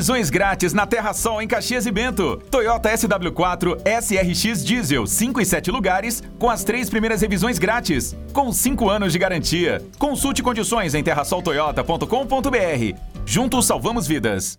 Revisões grátis na Terra Sol em Caxias e Bento. Toyota SW4 SRX Diesel 5 e 7 lugares com as três primeiras revisões grátis, com 5 anos de garantia. Consulte condições em terrasoltoyota.com.br. Juntos salvamos vidas.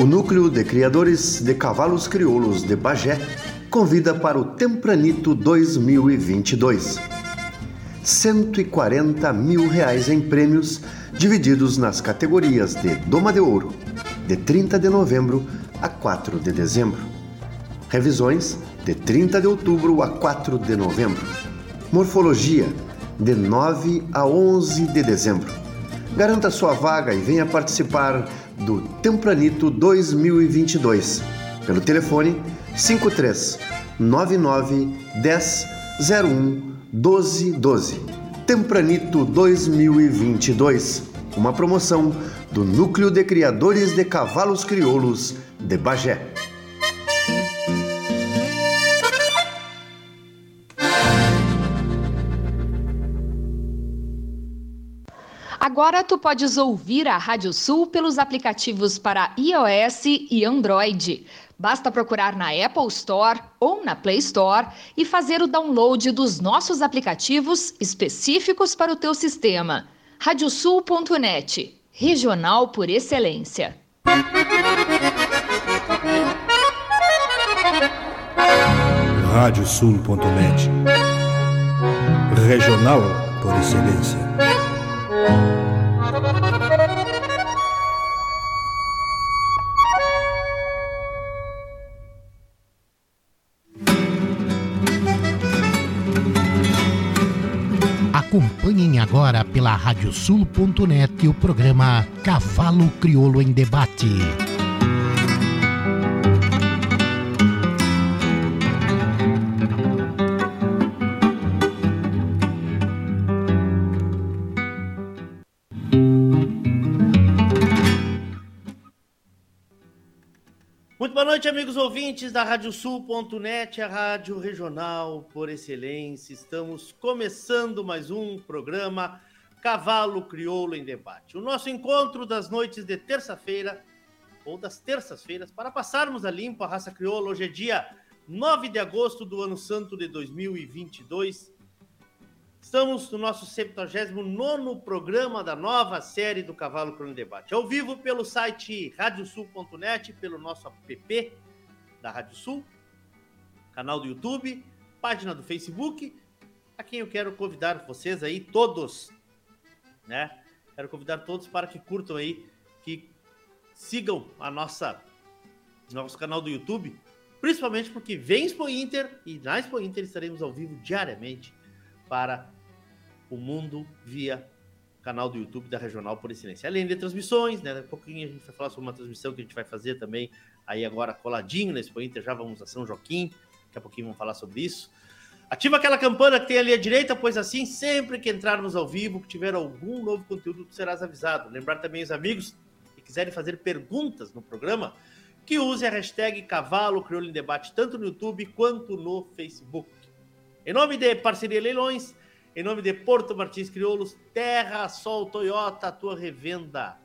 O Núcleo de Criadores de Cavalos Crioulos de Bagé convida para o Tempranito 2022. 140 mil reais em prêmios divididos nas categorias de Doma de Ouro, de 30 de novembro a 4 de dezembro. Revisões, de 30 de outubro a 4 de novembro. Morfologia, de 9 a 11 de dezembro. Garanta sua vaga e venha participar do Tempranito 2022 pelo telefone 53 99 10 01 12 12. Tempranito 2022, uma promoção do Núcleo de Criadores de Cavalos Crioulos de Bagé. Agora tu podes ouvir a Rádio Sul pelos aplicativos para iOS e Android. Basta procurar na Apple Store ou na Play Store e fazer o download dos nossos aplicativos específicos para o teu sistema. Radiosul.net, regional por excelência. Radiosul.net, regional por excelência. Acompanhem agora pela radiosul.net o programa Cavalo Crioulo em Debate. Noite, amigos ouvintes da Radiosul.net, a rádio regional por excelência. Estamos começando mais um programa Cavalo Crioulo em Debate. O nosso encontro das noites de terça-feira ou das terças-feiras para passarmos a limpo a raça crioula. Hoje é dia 9 de agosto do ano santo de 2022. Estamos no nosso 79 programa da nova série do Cavalo Crono Debate. Ao vivo pelo site radiosul.net, pelo nosso app da Rádio Sul, canal do YouTube, página do Facebook, a quem eu quero convidar vocês aí, todos, né? Quero convidar todos para que curtam aí, que sigam a nossa nosso canal do YouTube, principalmente porque vem Expo Inter e na Expo Inter estaremos ao vivo diariamente para o mundo via canal do YouTube da Regional por Excelência. Além de transmissões, né? Daqui a pouquinho a gente vai falar sobre uma transmissão que a gente vai fazer também aí agora coladinho na Expo Inter, já vamos a São Joaquim, daqui a pouquinho vamos falar sobre isso. Ativa aquela campana que tem ali à direita, pois assim, sempre que entrarmos ao vivo, que tiver algum novo conteúdo, tu serás avisado. Lembrar também os amigos que quiserem fazer perguntas no programa, que use a hashtag Cavalo Crioulo em Debate, tanto no YouTube quanto no Facebook. Em nome de Parceria Leilões, em nome de Porto Martins Crioulos, Terra Sol Toyota, a tua revenda.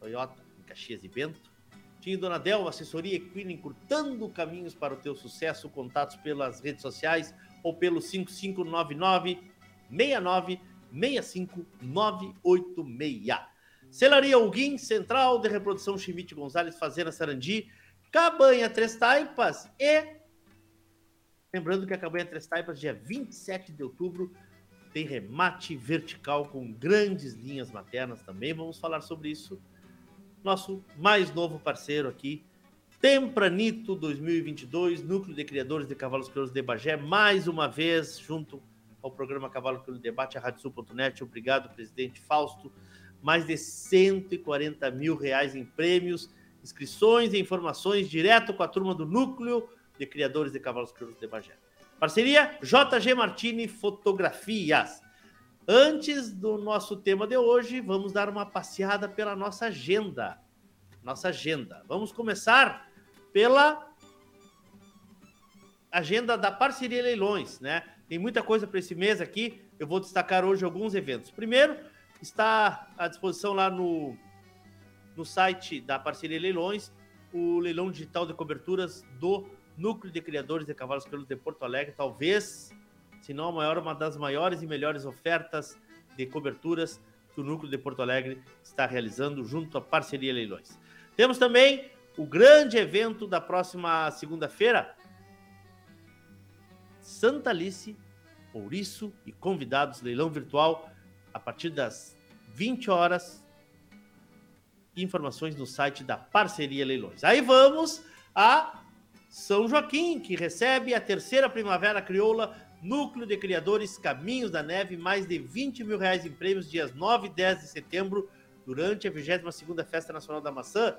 Toyota, em Caxias e Bento. Tinha Dona Del, assessoria equina, encurtando caminhos para o teu sucesso. Contatos pelas redes sociais ou pelo 5599 69 65 986. Celaria Alguim, Central de Reprodução Chimite Gonzalez, Fazenda Sarandi, Cabanha Três Taipas e Lembrando que a campanha Três Taipas, dia 27 de outubro, tem remate vertical com grandes linhas maternas também. Vamos falar sobre isso. Nosso mais novo parceiro aqui, Tempranito 2022, Núcleo de Criadores de Cavalos Crioulos de Bagé, mais uma vez, junto ao programa Cavalo Crioulo Debate, a RádioSul.net. Obrigado, presidente Fausto. Mais de 140 mil reais em prêmios, inscrições e informações direto com a turma do Núcleo de criadores de cavalos crioulos de Bagé. Parceria JG Martini Fotografias. Antes do nosso tema de hoje, vamos dar uma passeada pela nossa agenda. Nossa agenda. Vamos começar pela agenda da Parceria Leilões, né? Tem muita coisa para esse mês aqui. Eu vou destacar hoje alguns eventos. Primeiro, está à disposição lá no, no site da Parceria Leilões o leilão digital de coberturas do Núcleo de Criadores de Cavalos Crioulos de Porto Alegre, talvez, se não a maior, uma das maiores e melhores ofertas de coberturas que o Núcleo de Porto Alegre está realizando junto à Parceria Leilões. Temos também o grande evento da próxima segunda-feira, Santa Alice, Ouriço e convidados, leilão virtual, a partir das 20 horas. Informações no site da Parceria Leilões. Aí vamos a são Joaquim, que recebe a terceira Primavera Crioula, Núcleo de Criadores Caminhos da Neve, mais de 20 mil reais em prêmios, dias 9 e 10 de setembro, durante a 22ª Festa Nacional da Maçã.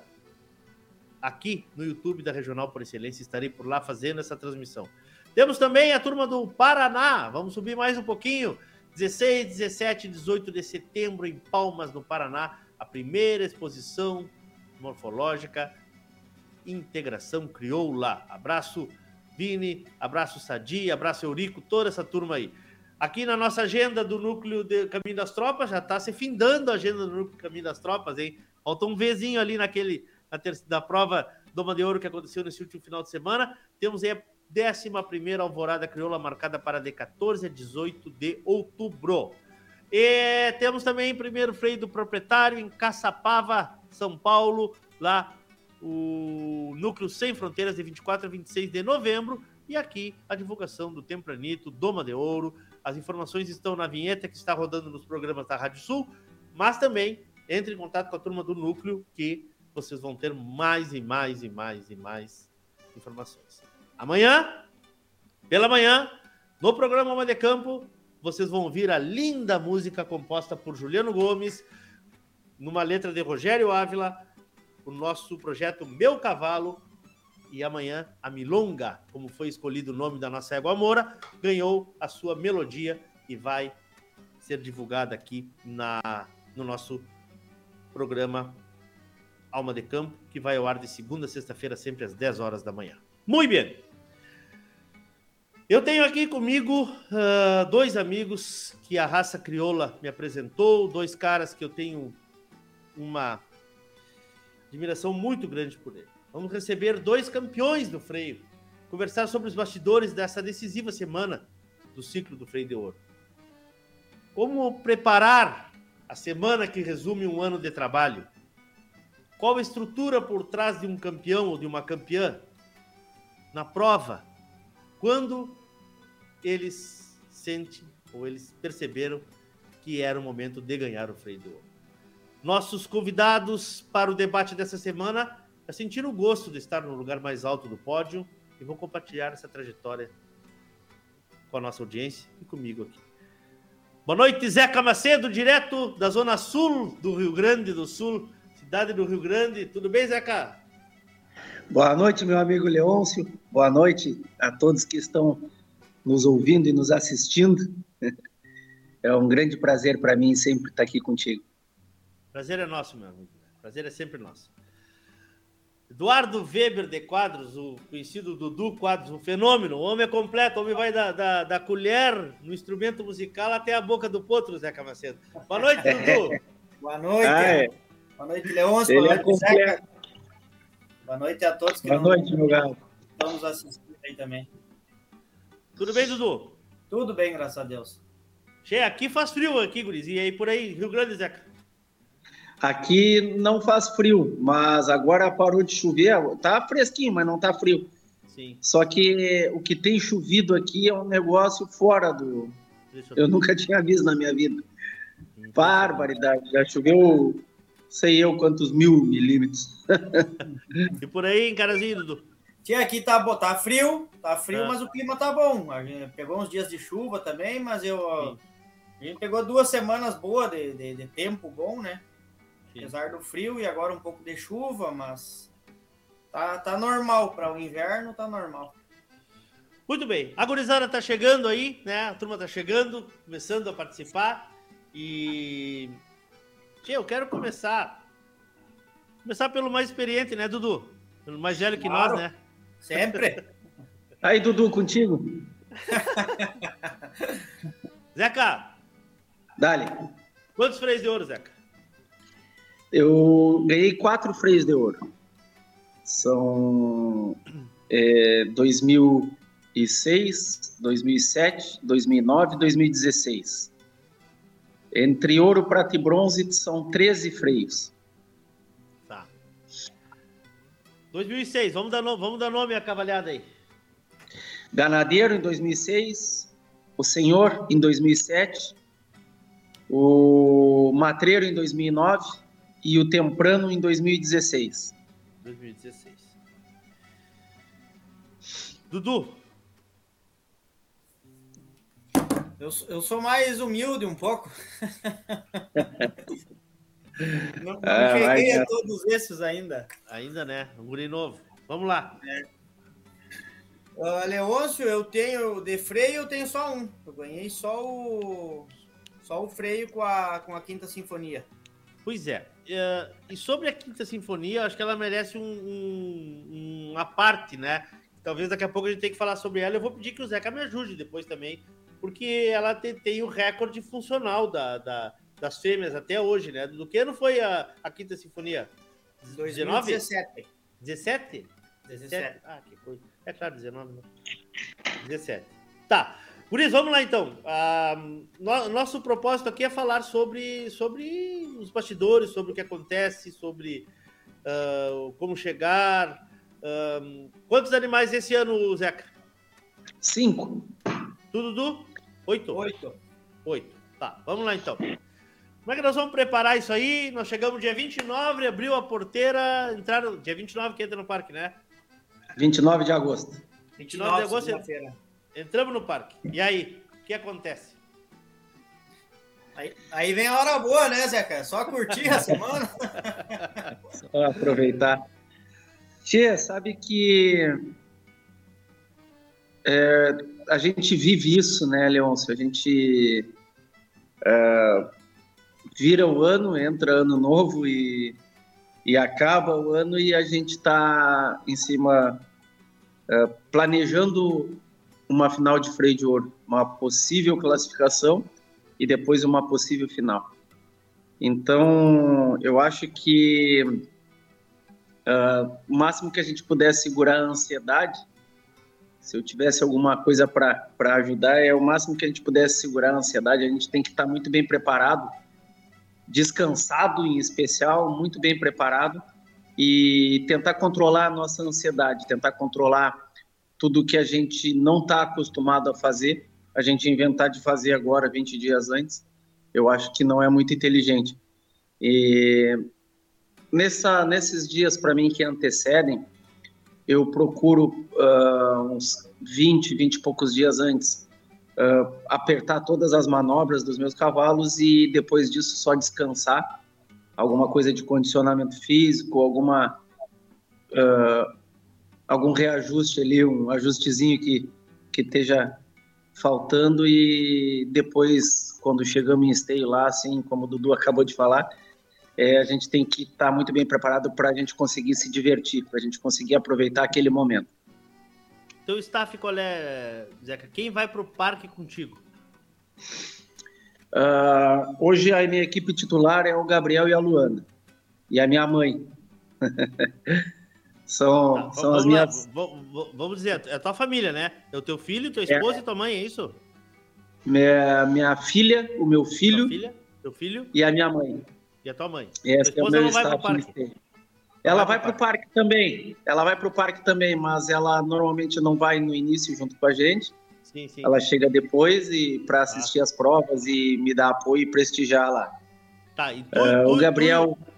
Aqui no YouTube da Regional por Excelência, estarei por lá fazendo essa transmissão. Temos também a turma do Paraná, vamos subir mais um pouquinho, 16, 17 e 18 de setembro em Palmas, no Paraná, a primeira exposição morfológica Integração Crioula. Abraço, Vini, abraço Sadi, abraço Eurico, toda essa turma aí. Aqui na nossa agenda do Núcleo de Caminho das Tropas, já está se findando a agenda do Núcleo Caminho das Tropas, hein? Falta um Vzinho ali naquele, na prova Doma de Ouro que aconteceu nesse último final de semana. Temos aí a 11 Alvorada Crioula marcada para de 14 a 18 de outubro. E temos também primeiro freio do proprietário em Caçapava, São Paulo, lá o Núcleo Sem Fronteiras de 24 a 26 de novembro. E aqui a divulgação do Tempranito, Doma de Ouro. As informações estão na vinheta que está rodando nos programas da Rádio Sul, mas também entre em contato com a turma do Núcleo que vocês vão ter mais e mais e mais e mais informações. Amanhã, pela manhã, no programa Uma de Campo, vocês vão ouvir a linda música composta por Juliano Gomes, numa letra de Rogério Ávila, o nosso projeto Meu Cavalo. E amanhã a Milonga, como foi escolhido o nome da nossa égua Moura, ganhou a sua melodia e vai ser divulgada aqui na, no nosso programa Alma de Campo, que vai ao ar de segunda a sexta-feira, sempre às 10 horas da manhã. Muito bem. Eu tenho aqui comigo uh, dois amigos que a raça crioula me apresentou, dois caras que eu tenho uma admiração muito grande por ele. Vamos receber dois campeões do freio, conversar sobre os bastidores dessa decisiva semana do ciclo do freio de ouro. Como preparar a semana que resume um ano de trabalho? Qual a estrutura por trás de um campeão ou de uma campeã? Na prova, quando eles sentem ou eles perceberam que era o momento de ganhar o freio de ouro. Nossos convidados para o debate dessa semana já sentiram o gosto de estar no lugar mais alto do pódio e vão compartilhar essa trajetória com a nossa audiência e comigo aqui. Boa noite, Zeca Macedo, direto da Zona Sul do Rio Grande do Sul, cidade do Rio Grande. Tudo bem, Zeca? Boa noite, meu amigo Leôncio. Boa noite a todos que estão nos ouvindo e nos assistindo. É um grande prazer para mim sempre estar aqui contigo. Prazer é nosso, meu amigo. Prazer é sempre nosso. Eduardo Weber de Quadros, o conhecido Dudu Quadros, um fenômeno. O homem é completo, o homem vai da, da, da colher no instrumento musical até a boca do potro, Zeca Macedo. Boa noite, Dudu. Boa noite. Ah, é. Boa noite, Leôncio. Boa é noite, é Zeca. Boa noite a todos que Boa noite, meu galo. estamos assistindo aí também. Tudo bem, Dudu? Tudo bem, graças a Deus. Che, aqui faz frio aqui, Guris. E aí por aí, Rio Grande, Zeca? Aqui não faz frio, mas agora parou de chover. Tá fresquinho, mas não tá frio. Sim. Só que o que tem chovido aqui é um negócio fora do. Eu nunca tinha visto na minha vida. Barbaridade. Já choveu, sei eu quantos mil milímetros. e por aí, Carazinho, Dudu? Tia, aqui tá, tá frio, tá frio, é. mas o clima tá bom. A gente pegou uns dias de chuva também, mas eu. Sim. A gente pegou duas semanas boas de, de, de tempo bom, né? Sim. Apesar do frio e agora um pouco de chuva, mas tá, tá normal para o inverno, tá normal. Muito bem, a gurizada tá chegando aí, né? A turma tá chegando, começando a participar e. Eu quero começar. Começar pelo mais experiente, né, Dudu? Pelo mais velho que claro. nós, né? Sempre. Aí, Dudu, contigo. Zeca. Dale. Quantos freios de ouro, Zeca? Eu ganhei quatro freios de ouro. São é, 2006, 2007, 2009 e 2016. Entre ouro, prata e bronze são 13 freios. 2006, vamos dar, no, vamos dar nome à cavalhada aí. Ganadeiro em 2006, o Senhor em 2007, o Matreiro em 2009 e o Temprano em 2016. 2016. Dudu. Eu, eu sou mais humilde um pouco. Não, não ah, cheguei a todos esses ainda. Ainda, né? Um guri novo. Vamos lá. É. Uh, Leôncio, eu tenho de freio, eu tenho só um. Eu ganhei só o só o freio com a, com a Quinta Sinfonia. Pois é. Uh, e sobre a Quinta Sinfonia, acho que ela merece um, um, uma parte, né? Talvez daqui a pouco a gente tenha que falar sobre ela. Eu vou pedir que o Zeca me ajude depois também, porque ela tem, tem o recorde funcional da, da, das fêmeas até hoje, né? Do que ano foi a, a Quinta Sinfonia? 2017. 17? 17. Ah, que coisa. É claro, 19, né? 17. Tá. Isso, vamos lá então. Ah, no, nosso propósito aqui é falar sobre, sobre os bastidores, sobre o que acontece, sobre uh, como chegar. Uh, quantos animais esse ano, Zeca? Cinco. Tudo do? Oito? Oito. Oito. Tá, vamos lá então. Como é que nós vamos preparar isso aí? Nós chegamos dia 29, abriu a porteira, entraram. Dia 29 que entra no parque, né? 29 de agosto. 29 de agosto. Entramos no parque. E aí, o que acontece? Aí, aí vem a hora boa, né, Zeca? Só curtir a semana. Só aproveitar. Tia, sabe que é, a gente vive isso, né, Leôncio? A gente é, vira o ano, entra ano novo e E acaba o ano e a gente está em cima, uh, planejando uma final de freio de ouro, uma possível classificação e depois uma possível final. Então, eu acho que uh, o máximo que a gente puder segurar a ansiedade, se eu tivesse alguma coisa para ajudar, é o máximo que a gente pudesse segurar a ansiedade. A gente tem que estar muito bem preparado, descansado em especial, muito bem preparado e tentar controlar a nossa ansiedade, tentar controlar tudo que a gente não está acostumado a fazer, a gente inventar de fazer agora, 20 dias antes, eu acho que não é muito inteligente. E nessa, nesses dias, para mim, que antecedem, eu procuro uh, uns 20, 20 e poucos dias antes uh, apertar todas as manobras dos meus cavalos e depois disso só descansar. Alguma coisa de condicionamento físico, alguma uh, algum reajuste ali, um ajustezinho que, que esteja faltando e depois, quando chegamos em esteio lá, assim como o Dudu acabou de falar, é, a gente tem que estar tá muito bem preparado para a gente conseguir se divertir, para a gente conseguir aproveitar aquele momento. Teu staff qual é, Zeca? Quem vai para o parque contigo? Uh, hoje a minha equipe titular é o Gabriel e a Luana. E a minha mãe. São, tá, são as minhas. vamos dizer, é a tua família, né? É o teu filho, tua esposa é. e tua mãe, é isso? Minha, minha filha, o meu filho. filha, teu filho. E a minha mãe. E a tua mãe. Essa tua esposa é não vai pro parque. Ela vai, vai para o parque. parque também. Ela vai para o parque também, mas ela normalmente não vai no início junto com a gente. Sim, sim. Ela chega depois e para assistir ah. as provas e me dar apoio e prestigiar lá. Tá, e tu, uh, o Gabriel. Tu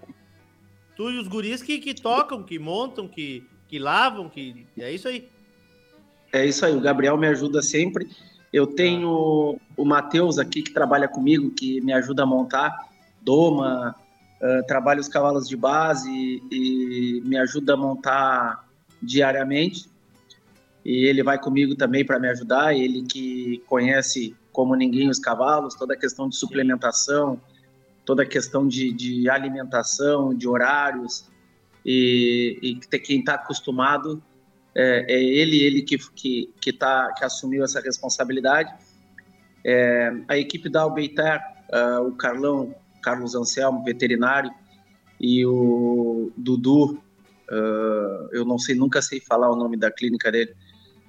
tu e os guris que, que tocam, que montam, que, que lavam, que é isso aí. É isso aí, o Gabriel me ajuda sempre. Eu tenho o Matheus aqui que trabalha comigo, que me ajuda a montar doma, uh, trabalha os cavalos de base e, e me ajuda a montar diariamente. E ele vai comigo também para me ajudar, ele que conhece como ninguém os cavalos, toda a questão de suplementação, toda a questão de, de alimentação, de horários, e, e quem está acostumado é, é, ele, ele que, que, que, tá, que assumiu essa responsabilidade. É, a equipe da Albeitar, uh, o Carlão, Carlos Anselmo, veterinário, e o Dudu, uh, eu não sei, nunca sei falar o nome da clínica dele,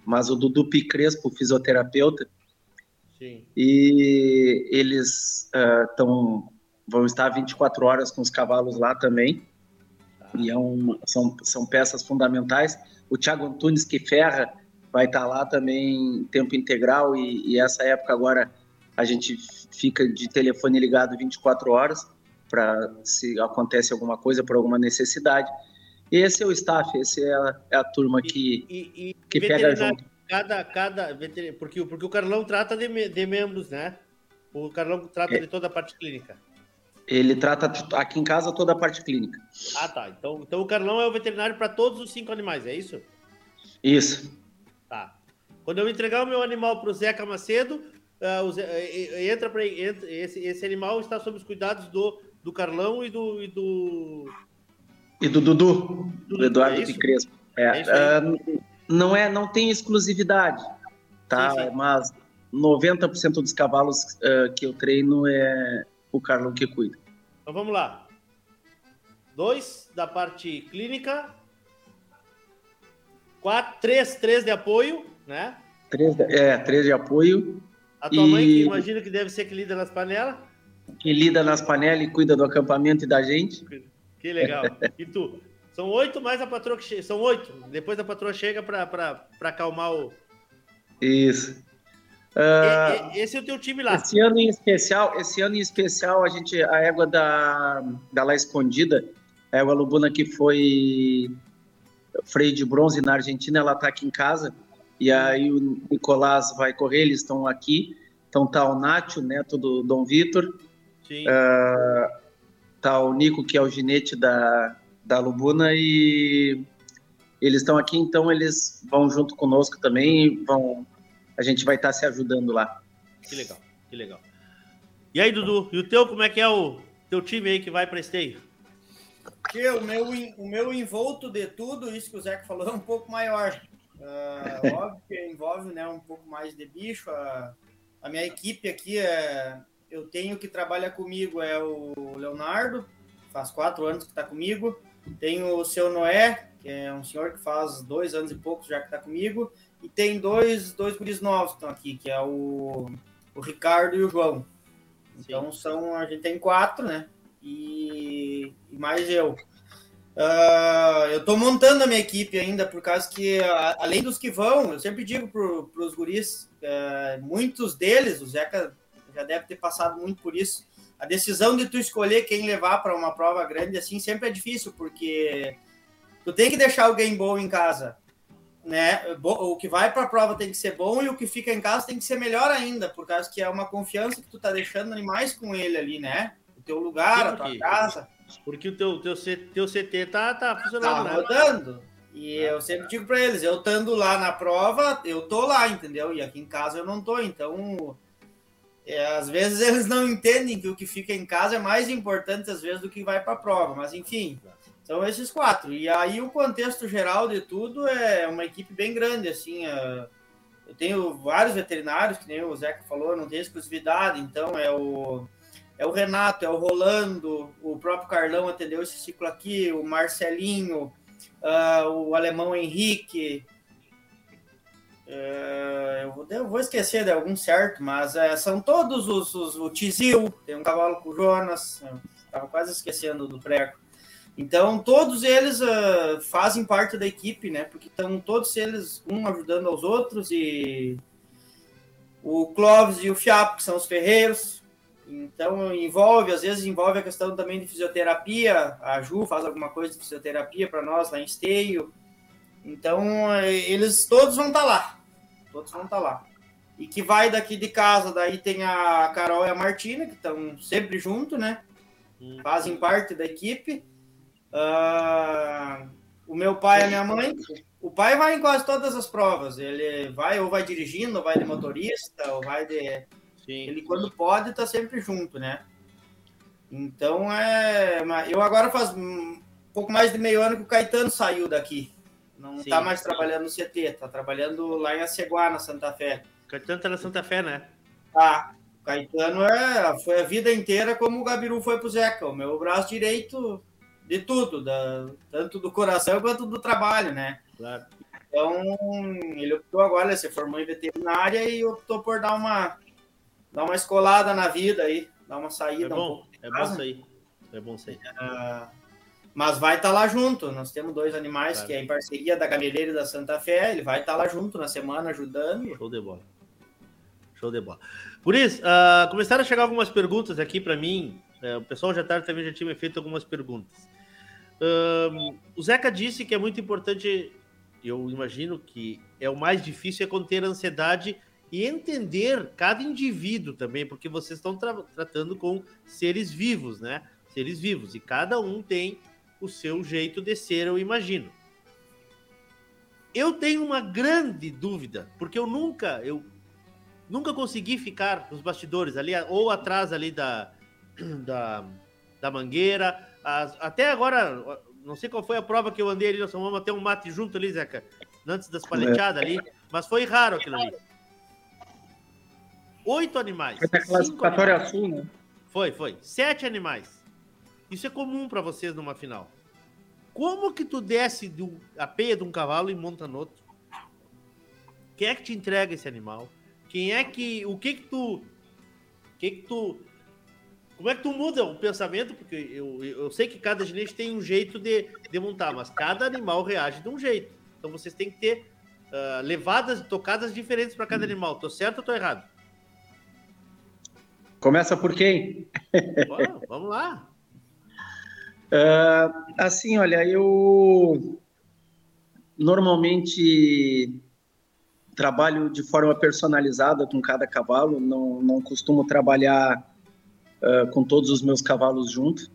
mas o Dudu Picrespo, fisioterapeuta, Sim. e eles estão uh, vão estar 24 horas com os cavalos lá também. E é são, são peças fundamentais. O Thiago Antunes, que ferra, vai estar lá também em tempo integral. E, e essa época agora a gente fica de telefone ligado 24 horas para se acontece alguma coisa por alguma necessidade. E esse é o staff, esse é a, é a turma que, e, e, que pega junto. Cada, cada porque, porque o Carlão trata de, de membros, né? O Carlão trata é. de toda a parte clínica. Ele trata aqui em casa toda a parte clínica. Ah, tá. Então, então o Carlão é o veterinário para todos os cinco animais, é isso? Isso. Tá. Quando eu entregar o meu animal para o Zeca Macedo, uh, Zé, uh, entra para esse, esse animal está sob os cuidados do, do Carlão e do e do e do Dudu, do, do Eduardo é de Crespo. É, é uh, não é, não tem exclusividade, tá? Sim, sim. Mas 90% dos cavalos que eu treino é o Carlão que cuida. Então vamos lá. Dois da parte clínica. Quatro, três, três de apoio, né? Três, é, três de apoio. A tua e... mãe, que imagina que deve ser que lida nas panelas? Que lida nas panelas e cuida do acampamento e da gente. Que legal. E tu? São oito mais a patroa que chega. São oito. Depois a patroa chega para acalmar o. Isso. Uh, esse é o teu time lá. Esse ano em especial, esse ano em especial, a gente, a égua da, da La Escondida, a égua Lubuna que foi freio de bronze na Argentina, ela tá aqui em casa. E aí o Nicolás vai correr, eles estão aqui. Então tá o Nátio, neto do Dom Vitor. Uh, tá o Nico, que é o ginete da, da Lubuna, e eles estão aqui, então eles vão junto conosco também, vão a gente vai estar tá se ajudando lá. Que legal, que legal. E aí, Dudu, e o teu, como é que é o teu time aí que vai para esteio? O meu, o meu envolto de tudo, isso que o Zeca falou, é um pouco maior. Uh, óbvio que envolve né, um pouco mais de bicho. A, a minha equipe aqui, é, eu tenho que trabalha comigo é o Leonardo, faz quatro anos que está comigo. Tenho o seu Noé, que é um senhor que faz dois anos e poucos já que está comigo. E tem dois, dois guris novos que estão aqui, que é o, o Ricardo e o João. Então são, a gente tem quatro, né? E, e mais eu. Uh, eu estou montando a minha equipe ainda, por causa que, além dos que vão, eu sempre digo para os guris, uh, muitos deles, o Zeca já deve ter passado muito por isso, a decisão de tu escolher quem levar para uma prova grande assim sempre é difícil, porque tu tem que deixar alguém bom em casa, né? O que vai para a prova tem que ser bom e o que fica em casa tem que ser melhor ainda, por causa que é uma confiança que tu tá deixando animais com ele ali, né? O teu lugar, a tua casa. Porque o teu, teu, teu CT tá, tá funcionando, tá rodando. E eu sempre digo para eles, eu estando lá na prova, eu tô lá, entendeu? E aqui em casa eu não tô, então é, às vezes eles não entendem que o que fica em casa é mais importante às vezes do que vai para a prova, mas enfim, são esses quatro. E aí o contexto geral de tudo é uma equipe bem grande, assim, é, eu tenho vários veterinários, que nem o Zeca falou, não tem exclusividade, então é o é o Renato, é o Rolando, o próprio Carlão atendeu esse ciclo aqui, o Marcelinho, uh, o alemão Henrique. Uh, eu, vou, eu, vou, esquecer de algum certo, mas uh, são todos os, os, O Tizil, tem um cavalo com o Jonas, estava quase esquecendo do Preco. Então, todos eles uh, fazem parte da equipe, né? Porque estão todos eles, um ajudando aos outros, e o Clóvis e o Fiapo, que são os ferreiros, então, envolve, às vezes envolve a questão também de fisioterapia. A Ju faz alguma coisa de fisioterapia para nós lá em Esteio. Então, eles todos vão estar tá lá. Todos vão estar tá lá. E que vai daqui de casa, daí tem a Carol e a Martina, que estão sempre junto, né? Hum. Fazem parte da equipe. Uh, o meu pai e a minha mãe. O pai vai em quase todas as provas. Ele vai ou vai dirigindo, ou vai de motorista, ou vai de Sim. Ele, quando pode, tá sempre junto, né? Então, é. Eu agora faz um pouco mais de meio ano que o Caetano saiu daqui. Não Sim. tá mais trabalhando no CT, tá trabalhando lá em Aceguá, na Santa Fé. O Caetano tá na Santa Fé, né? Tá. O Caetano é, foi a vida inteira como o Gabiru foi pro Zeca. O meu braço direito de tudo, da, tanto do coração quanto do trabalho, né? Claro. Então, ele optou agora, ele se formou em veterinária e optou por dar uma dar uma escolada na vida aí, dar uma saída. É bom, um é bom sair. É bom sair. Mas vai estar tá lá junto. Nós temos dois animais claro. que é em parceria da Gameleira e da Santa Fé. Ele vai estar tá lá junto na semana ajudando. Show de bola. Show de bola. Por isso, uh, começaram a chegar algumas perguntas aqui para mim. Uh, o pessoal já tarde também já tinha feito algumas perguntas. Uh, o Zeca disse que é muito importante, eu imagino que é o mais difícil é conter a ansiedade e entender cada indivíduo também, porque vocês estão tra tratando com seres vivos, né? Seres vivos, e cada um tem o seu jeito de ser, eu imagino. Eu tenho uma grande dúvida, porque eu nunca, eu nunca consegui ficar nos bastidores ali, ou atrás ali da, da, da mangueira. As, até agora, não sei qual foi a prova que eu andei ali, nós vamos até um mate junto ali, Zeca, antes das paleteadas ali, mas foi raro aquilo ali. Oito animais. Foi classificatória sul, né? Foi, foi. Sete animais. Isso é comum para vocês numa final. Como que tu desce do, a peia de um cavalo e monta no outro? Quem é que te entrega esse animal? Quem é que. O que que tu. O que que tu. Como é que tu muda o pensamento? Porque eu, eu sei que cada ginete tem um jeito de, de montar, mas cada animal reage de um jeito. Então vocês têm que ter uh, levadas, tocadas diferentes para cada animal. Tô certo ou tô errado? Começa por quem? vamos lá. Uh, assim, olha, eu normalmente trabalho de forma personalizada com cada cavalo, não, não costumo trabalhar uh, com todos os meus cavalos juntos.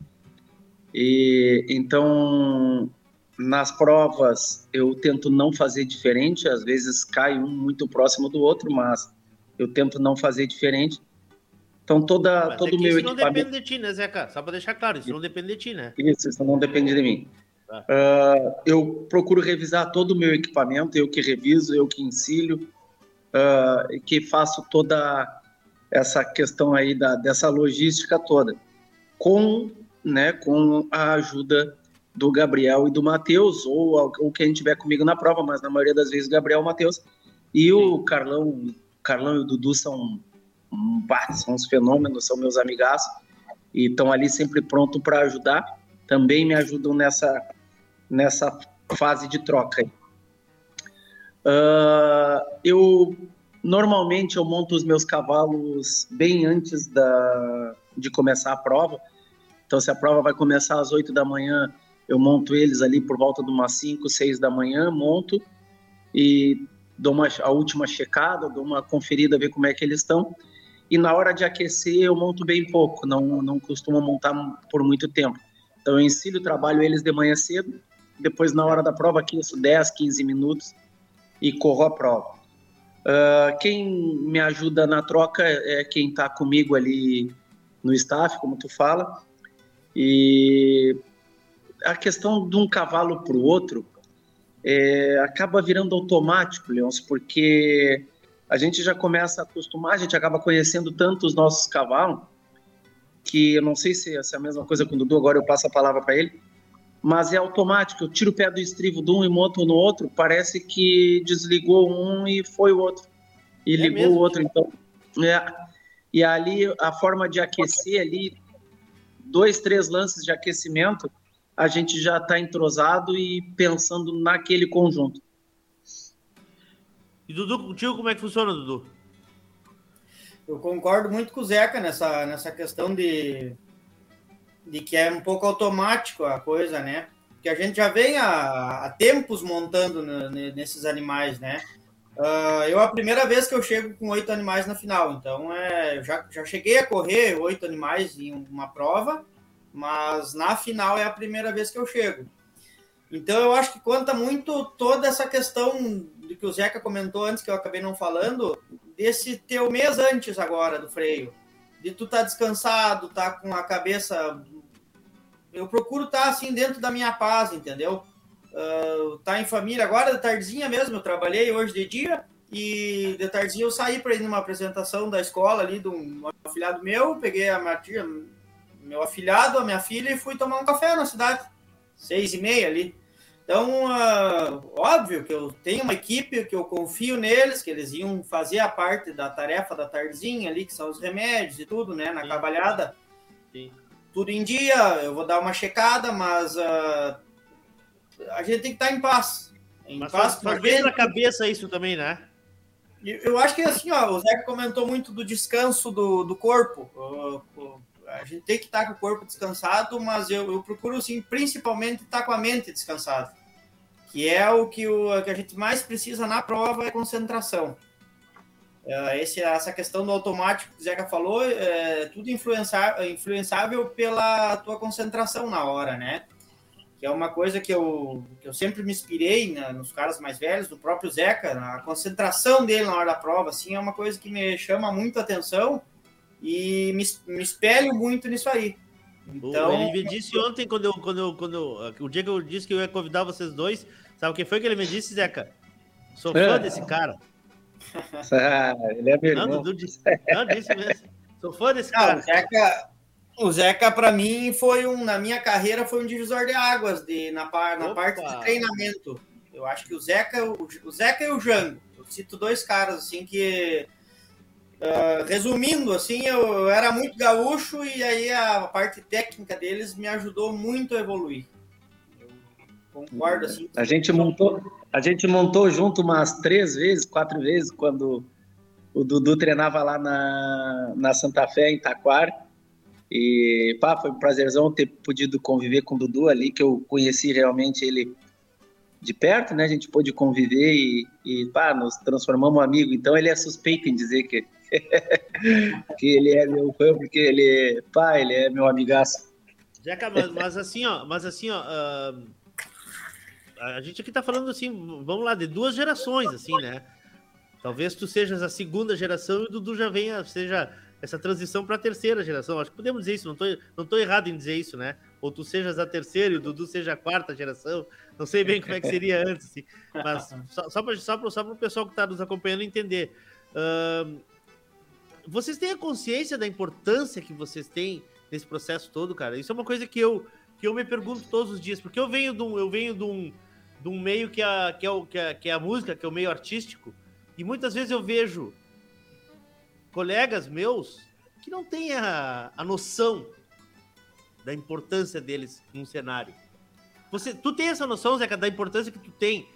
E então nas provas eu tento não fazer diferente, às vezes cai um muito próximo do outro, mas eu tento não fazer diferente Então toda, Mas todo é o meu isso não equipamento. depende de ti, né, Zeca? Só pra deixar claro, isso não depende de ti, né? Isso, isso não depende de mim. Tá. Ah, eu procuro revisar todo o meu equipamento, eu que reviso, eu que ensino, ah, e que faço toda essa questão aí da, dessa logística toda, com, né, com a ajuda do Gabriel e do Matheus, ou, ou quem tiver comigo na prova, mas na maioria das vezes Gabriel e Matheus. E o Carlão, Carlão e o Dudu são, um, pá, são uns fenômenos, são meus amigaços, e estão ali sempre pronto para ajudar. Também me ajudam nessa, nessa fase de troca. aí. Ah, eu normalmente eu monto os meus cavalos bem antes da, de começar a prova. Então, se a prova vai começar às 8 da manhã, eu monto eles ali por volta de umas 5, 6 da manhã, monto e dou uma, a última checada, dou uma conferida, ver como é que eles estão. E na hora de aquecer, eu monto bem pouco, não, não costumo montar por muito tempo. Então, eu ensino, trabalho eles de manhã cedo, depois na hora da prova, aqueço 10, 15 minutos e corro a prova. Ah, quem me ajuda na troca é quem está comigo ali no staff, como tu fala. E a questão de um cavalo para o outro é, acaba virando automático, Leons, porque a gente já começa a acostumar, a gente acaba conhecendo tanto os nossos cavalos, que eu não sei se, se é a mesma coisa com o Dudu, agora eu passo a palavra para ele, mas é automático, eu tiro o pé do estrivo de um e monto no outro, parece que desligou um e foi o outro, e ligou mesmo? o outro, então, é, e ali a forma de aquecer ali, dois, três lances de aquecimento, a gente já está entrosado e pensando naquele conjunto. E Dudu, contigo como é que funciona, Dudu? Eu concordo muito com o Zeca nessa, nessa questão de, de que é um pouco automático a coisa, né? Que a gente já vem há, há tempos montando nesses animais, né? Ah, eu a primeira vez que eu chego com oito animais na final, então é, eu já, já cheguei a correr oito animais em uma prova, mas na final é a primeira vez que eu chego. Então eu acho que conta muito toda essa questão do que o Zeca comentou antes, que eu acabei não falando, desse teu mês antes agora do freio. De tu tá descansado, tá com a cabeça. Eu procuro estar assim dentro da minha paz, entendeu? Uh, tá em família. Agora, de tardezinha mesmo, eu trabalhei hoje de dia e de tardezinha eu saí para ir numa apresentação da escola ali de um afilhado meu. Peguei a minha tia, meu afilhado, a minha filha e fui tomar um café na cidade. Seis e meia ali. Então, ah, óbvio que eu tenho uma equipe que eu confio neles, que eles iam fazer a parte da tarefa da tardezinha ali, que são os remédios e tudo, né? Na cabalhada. Tudo em dia, eu vou dar uma checada, mas ah, a gente tem que estar em paz. Em Mas paz faz, faz na cabeça isso também, né? Eu acho que assim, ó, o Zeca comentou muito do descanso do, do corpo. O- A gente tem que estar com o corpo descansado, mas eu, eu procuro, assim, principalmente estar com a mente descansada. Que é o que, o que a gente mais precisa na prova, é concentração. É, esse, essa questão do automático que o Zeca falou, é tudo influenciável pela tua concentração na hora, né? que é uma coisa que eu, que eu sempre me inspirei né, nos caras mais velhos, do próprio Zeca, a concentração dele na hora da prova, assim, é uma coisa que me chama muito a atenção e me, me espelho muito nisso aí. Então, ele me disse ontem, quando eu, quando eu, quando eu, o dia que eu disse que eu ia convidar vocês dois, sabe o que foi que ele me disse, Zeca? Sou fã É. desse cara. Ah, ele é meu Não, irmão. Dudu disse, não, disse mesmo. Sou fã desse Não, cara. o Zeca, o Zeca para mim foi um, na minha carreira foi um divisor de águas de na, na Opa! parte de treinamento. Eu acho que o Zeca, o, o Zeca e o Jango, eu cito dois caras assim que ah, resumindo assim, eu, eu era muito gaúcho e aí a parte técnica deles me ajudou muito a evoluir. Concordo assim. A gente montou, a gente montou junto umas três vezes, quatro vezes, quando o Dudu treinava lá na, na Santa Fé, em Taquara. E pá, foi um prazerzão ter podido conviver com o Dudu ali, que eu conheci realmente ele de perto, né? A gente pôde conviver e, e pá, nos transformamos amigo. Então ele é suspeito em dizer que, que ele é meu fã, porque ele, pá, ele é meu amigaço. Zeca, mas, mas assim, ó, mas assim, ó, ah, a gente aqui tá falando assim, vamos lá, de duas gerações, assim, né? Talvez tu sejas a segunda geração e o Dudu já venha, seja essa transição para a terceira geração. Acho que podemos dizer isso, não estou não tô errado em dizer isso, né? Ou tu sejas a terceira e o Dudu seja a quarta geração. Não sei bem como é que seria antes, assim, mas só, só para só o pessoal que está nos acompanhando entender. Uh, vocês têm a consciência da importância que vocês têm nesse processo todo, cara? Isso é uma coisa que eu, que eu me pergunto todos os dias, porque eu venho de um, eu venho de um, de um meio que, a, que, é o, que, é, que é a música, que é o meio artístico, e muitas vezes eu vejo colegas meus que não têm a, a noção da importância deles num cenário. Você, tu tem essa noção, Zeca, da importância que tu tem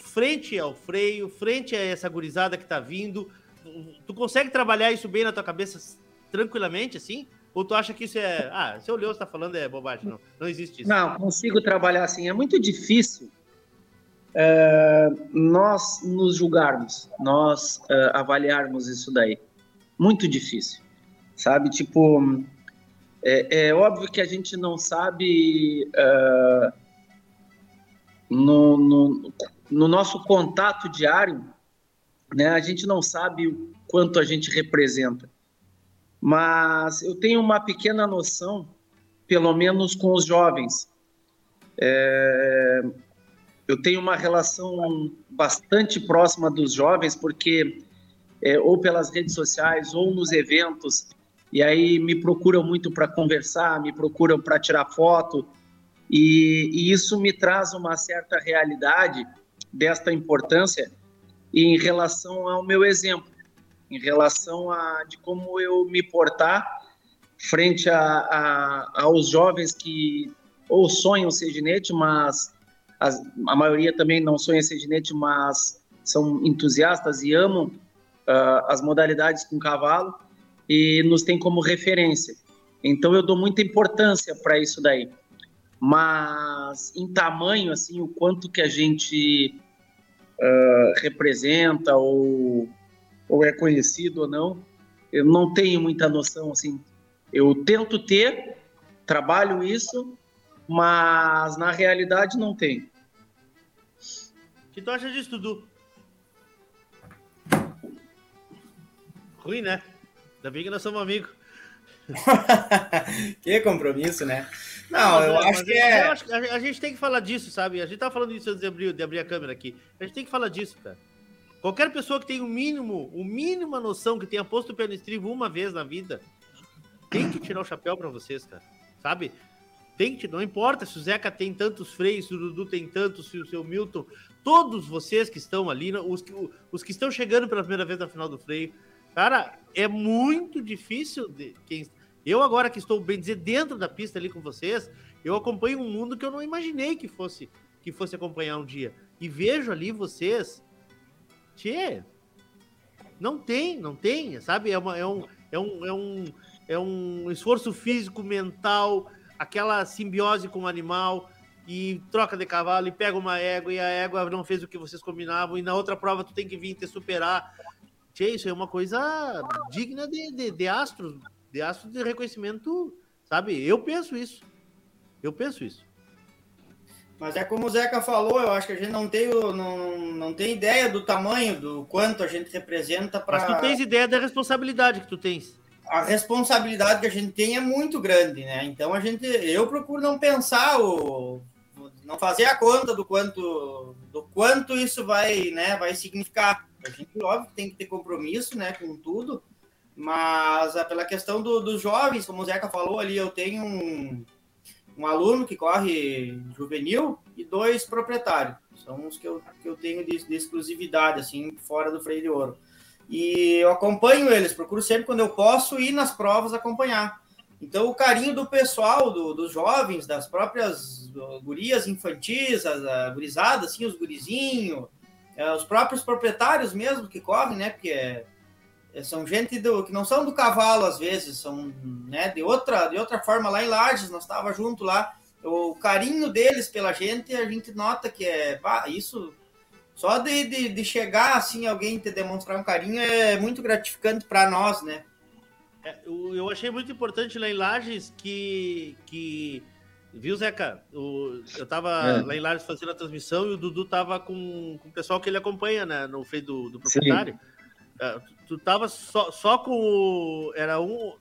frente ao freio, frente a essa gurizada que tá vindo, tu consegue trabalhar isso bem na tua cabeça tranquilamente, assim? Ou tu acha que isso é. Ah, se olhou, você tá falando é bobagem. Não, não existe isso. Não, consigo trabalhar assim. É muito difícil é, nós nos julgarmos, nós é, avaliarmos isso daí. Muito difícil. Sabe? Tipo. É, é óbvio que a gente não sabe. É, no, no, no nosso contato diário, né, a gente não sabe o quanto a gente representa. Mas eu tenho uma pequena noção, pelo menos com os jovens. É, eu tenho uma relação bastante próxima dos jovens, porque é, ou pelas redes sociais ou nos eventos, e aí me procuram muito para conversar, me procuram para tirar foto, e, e, isso me traz uma certa realidade desta importância em relação ao meu exemplo, em relação a de como eu me portar frente a, a, aos jovens que ou sonham ser ginete, mas as, a maioria também não ser ginete, mas são entusiastas e amam uh, as modalidades com cavalo e nos tem como referência. Então eu dou muita importância para isso daí. Mas em tamanho, assim, o quanto que a gente uh, representa ou, ou é conhecido ou não, eu não tenho muita noção assim. Eu tento ter, trabalho isso, mas na realidade não tenho. O que tu acha disso, Dudu? Ruim, né? Ainda bem que nós somos amigos. que compromisso, né? Não, eu acho que é. Acho que a, gente tem que falar disso, sabe? A gente tá falando disso antes de abrir, de abrir a câmera aqui. A gente tem que falar disso, cara. Qualquer pessoa que tenha o um mínimo, o um mínima noção que tenha posto o pé no estribo uma vez na vida, tem que tirar o chapéu para vocês, cara. Sabe? Tem que, não importa se o Zeca tem tantos freios, se o Dudu tem tantos, se o seu Milton, todos vocês que estão ali, os que, os que estão chegando pela primeira vez na final do freio, cara, é muito difícil de quem eu agora que estou bem dizer dentro da pista ali com vocês, eu acompanho um mundo que eu não imaginei que fosse que fosse acompanhar um dia. E vejo ali vocês, tchê, não tem, não tem, sabe? É, uma, é, um, é, um, é, um, é um esforço físico, mental, aquela simbiose com o animal, e troca de cavalo, e pega uma égua, e a égua não fez o que vocês combinavam, e na outra prova tu tem que vir te superar. Tchê, isso é uma coisa digna de, de, de astros, de astro de reconhecimento, sabe? Eu penso isso. Eu penso isso. Mas é como o Zeca falou, eu acho que a gente não tem, não, não tem ideia do tamanho, do quanto a gente representa para. Mas tu tens ideia da responsabilidade que tu tens. A responsabilidade que a gente tem é muito grande, né? Então a gente, eu procuro não pensar o, não fazer a conta do quanto, do quanto isso vai, né, vai significar. A gente óbvio tem que ter compromisso, né, com tudo, mas é pela questão do, dos jovens, como o Zeca falou ali, eu tenho um, um aluno que corre juvenil e dois proprietários. São os que eu, que eu tenho de, de exclusividade, assim, fora do freio de ouro. E eu acompanho eles, procuro sempre quando eu posso ir nas provas acompanhar. Então, o carinho do pessoal, do, dos jovens, das próprias gurias infantis, as, a gurizada, assim, os gurizinhos, é, os próprios proprietários mesmo que correm, né? Porque é, são gente do, que não são do cavalo às vezes, são né, de outra de outra forma lá em Lages, nós estava junto lá, o carinho deles pela gente, a gente nota que é bah, isso só de, de, de, chegar assim alguém te demonstrar um carinho é muito gratificante para nós, né? É, eu achei muito importante lá em Lages que que viu Zeca, o, eu tava é. lá em Lages fazendo a transmissão e o Dudu tava com, com o pessoal que ele acompanha né, no feio do, do proprietário. Sim Uh, tu, tu tava só, só com o. Era um.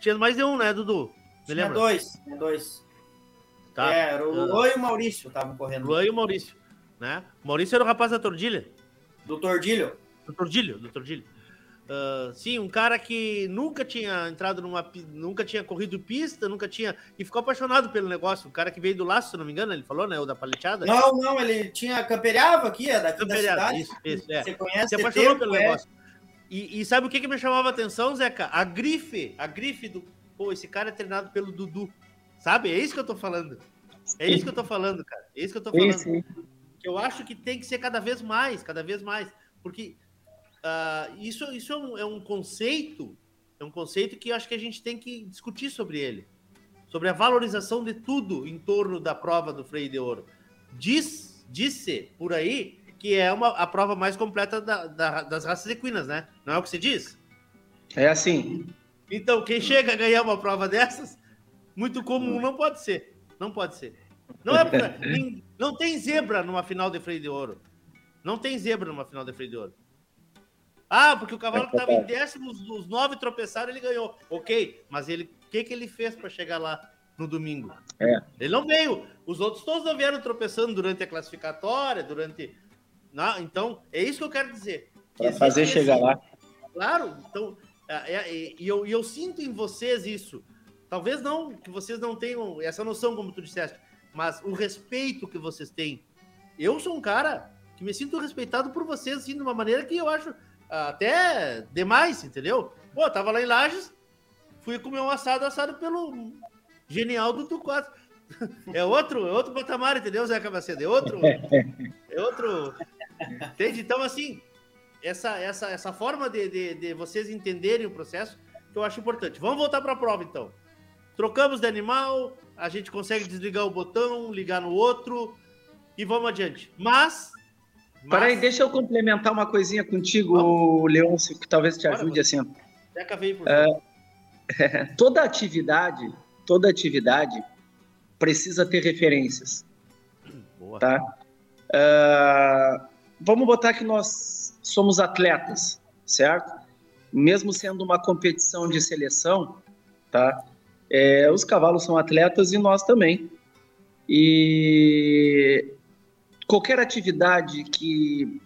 Tinha mais de um, né, Dudu? Me tinha lembra? dois, tinha dois. Tá. É, era o Luan uh, e o Maurício estavam correndo. Luan e o Maurício, né? O Maurício era o rapaz da Tordilha. Do Tordilho. Do Tordilho, do Tordilho. Uh, sim, um cara que nunca tinha entrado numa. Nunca tinha corrido pista, nunca tinha. E ficou apaixonado pelo negócio. O cara que veio do laço, se não me engano, ele falou, né? O da paleteada. Não, não, ele tinha. Campereava aqui, é daqui da cidade. Isso, isso, é. Você conhece Se apaixonou tempo, pelo é. negócio. E, e, sabe o que, que me chamava a atenção, Zeca? A grife, a grife do. Pô, esse cara é treinado pelo Dudu. Sabe? É isso que eu tô falando. É isso que eu tô falando, cara. É isso que eu tô falando. Sim, sim. Eu acho que tem que ser cada vez mais, cada vez mais. Porque uh, isso, isso é um, é um conceito, é um conceito que eu acho que a gente tem que discutir sobre ele. Sobre a valorização de tudo em torno da prova do freio de ouro. Diz, disse por aí que é uma, a prova mais completa da, da, das raças equinas, né? Não é o que se diz? É assim. Então, quem chega a ganhar uma prova dessas, muito comum não pode ser. Não pode ser. Não, é pra, não tem zebra numa final de freio de ouro. Não tem zebra numa final de freio de ouro. Ah, porque o cavalo que estava em décimo, os nove tropeçaram, ele ganhou. Ok, mas ele, o que, que ele fez para chegar lá no domingo? É. Ele não veio. Os outros todos não vieram tropeçando durante a classificatória, durante. Não, então, é isso que eu quero dizer. Para fazer chegar lá. Claro, então, é, é, e eu, eu sinto em vocês isso. Talvez não, que vocês não tenham essa noção, como tu disseste, mas o respeito que vocês têm. Eu sou um cara que me sinto respeitado por vocês, assim, de uma maneira que eu acho até demais, entendeu? Pô, tava lá em Lages, fui comer um assado assado pelo genial do Tuquato. É outro, é outro patamar, entendeu, Zé Macedo? É outro. É outro. Entende? Então, assim, essa, essa, essa forma de, de, de vocês entenderem o processo que eu acho importante. Vamos voltar para a prova, então. Trocamos de animal, a gente consegue desligar o botão, ligar no outro e vamos adiante. Mas mas... Peraí, deixa eu complementar uma coisinha contigo. Leôncio, que talvez te ajude assim. Zeca veio por é, toda atividade, toda atividade precisa ter referências. Boa. Tá? Uh, vamos botar que nós somos atletas, certo? Mesmo sendo uma competição de seleção, tá? É, os cavalos são atletas e nós também. E qualquer atividade que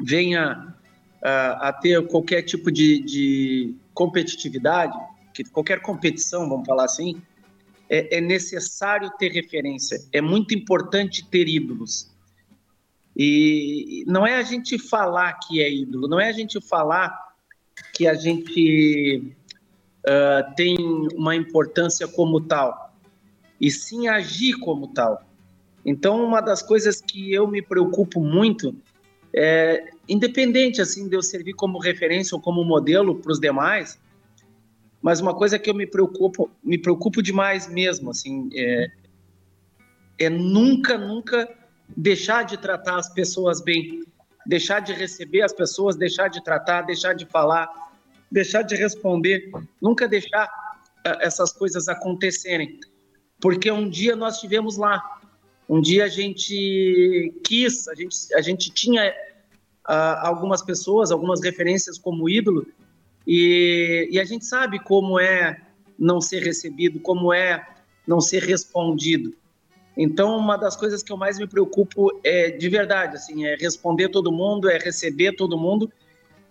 venha uh, a ter qualquer tipo de, de, competitividade, que qualquer competição, vamos falar assim, é, é, necessário ter referência. É muito importante ter ídolos. E não é a gente falar que é ídolo, não é a gente falar que a gente uh, tem uma importância como tal, e sim agir como tal. Então, uma das coisas que eu me preocupo muito é, independente assim de eu servir como referência ou como modelo para os demais, mas uma coisa que eu me preocupo, me preocupo demais mesmo, assim, é, é nunca, nunca deixar de tratar as pessoas bem, deixar de receber as pessoas, deixar de tratar, deixar de falar, deixar de responder, nunca deixar uh, essas coisas acontecerem, porque um dia nós estivemos lá, um dia a gente quis, a gente, a gente tinha uh, algumas pessoas, algumas referências como ídolo, e, e a gente sabe como é não ser recebido, como é não ser respondido. Então, uma das coisas que eu mais me preocupo é de verdade, assim, é responder todo mundo, é receber todo mundo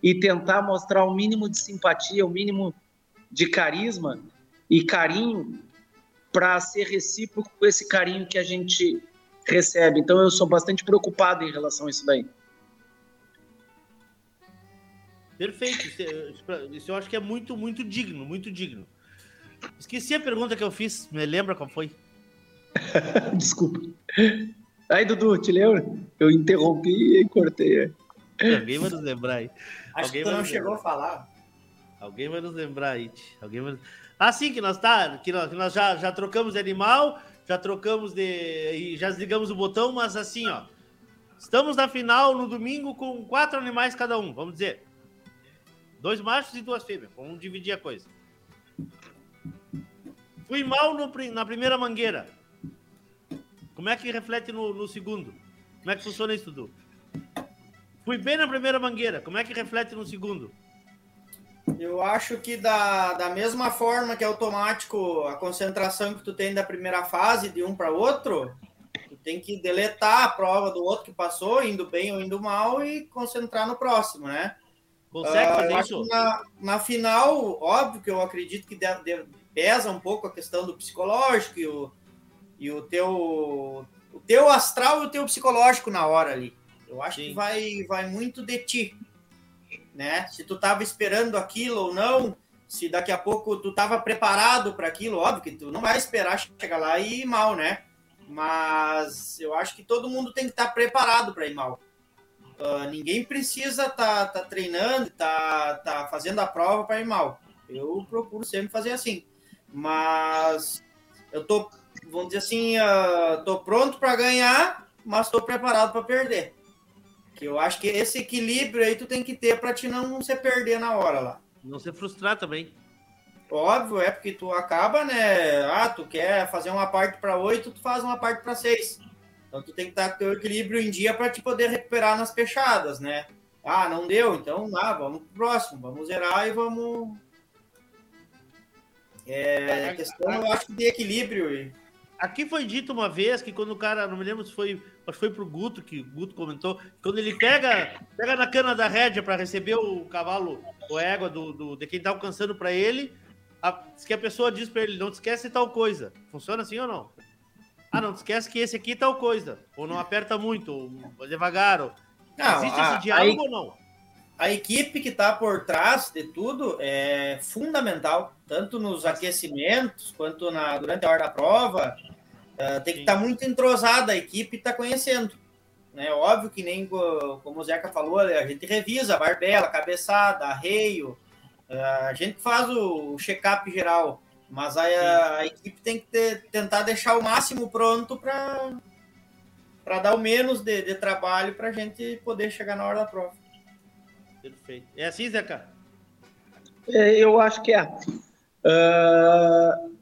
e tentar mostrar o mínimo de simpatia, o mínimo de carisma e carinho para ser recíproco com esse carinho que a gente recebe. Então eu sou bastante preocupado em relação a isso daí. Perfeito. Isso eu acho que é muito, muito digno, muito digno. Esqueci a pergunta que eu fiz. Me lembra qual foi? Desculpa. Aí, Dudu, te lembra? Eu interrompi e cortei. Alguém vai nos lembrar aí. Acho Alguém que tu não chegou a falar. Alguém vai nos lembrar aí. Alguém vai... Ah, sim, que nós tá, que nós, que nós já, já trocamos de animal, já trocamos de. e já desligamos o botão, mas assim, ó. Estamos na final no domingo com quatro animais cada um, vamos dizer. Dois machos e duas fêmeas. Vamos dividir a coisa. Fui mal no, na primeira mangueira. Como é que reflete no, no segundo? Como é que funciona isso, Dudu? Fui bem na primeira mangueira. Como é que reflete no segundo? Eu acho que da, da mesma forma que é automático a concentração que tu tem da primeira fase de um para outro, tu tem que deletar a prova do outro que passou, indo bem ou indo mal, e concentrar no próximo, né? Consegue fazer uh, isso? Na, na, final, óbvio que eu acredito que deve, deve, pesa um pouco a questão do psicológico e o, e o teu o teu astral e o teu psicológico na hora ali. Eu acho Sim. que vai, vai muito de ti né? Se tu estava esperando aquilo ou não, se daqui a pouco tu estava preparado para aquilo, óbvio que tu não vai esperar chegar lá e ir mal, né? Mas eu acho que todo mundo tem que estar tá preparado para ir mal. Uh, ninguém precisa estar tá, tá treinando, tá, tá fazendo a prova para ir mal. Eu procuro sempre fazer assim. Mas eu tô, vamos dizer assim, uh, tô pronto para ganhar, mas estou preparado para perder. Que eu acho que esse equilíbrio aí tu tem que ter para te não se perder na hora lá. Não se frustrar também. Óbvio, é porque tu acaba, né? Ah, tu quer fazer uma parte para oito, tu faz uma parte para seis. Então tu tem que estar com o equilíbrio em dia para te poder recuperar nas fechadas, né? Ah, não deu, então ah, vamos pro próximo, vamos zerar e vamos. É, a questão, eu acho de equilíbrio. Aqui foi dito uma vez que quando o cara, não me lembro se foi acho que foi pro Guto, que o Guto comentou, quando ele pega, pega na cana da rédea para receber o cavalo, o égua do, do, de quem tá alcançando para ele, a, que a pessoa diz para ele, não te esquece tal coisa. Funciona assim ou não? Ah, não te esquece que esse aqui é tal coisa. Ou não aperta muito, ou devagar. Ou... Não, Existe a, esse diálogo a, ou não? A equipe que está por trás de tudo é fundamental, tanto nos aquecimentos quanto na, durante a hora da prova Uh, tem que estar tá muito entrosada a equipe está conhecendo. Né? Óbvio que nem como o Zeca falou, a gente revisa a barbela, cabeçada, arreio, uh, a gente faz o, o check-up geral, mas a, a, equipe tem que ter, tentar deixar o máximo pronto para para dar o menos de, de trabalho para a gente poder chegar na hora da prova. Perfeito. É assim, Zeca? É, eu acho que é. Uh,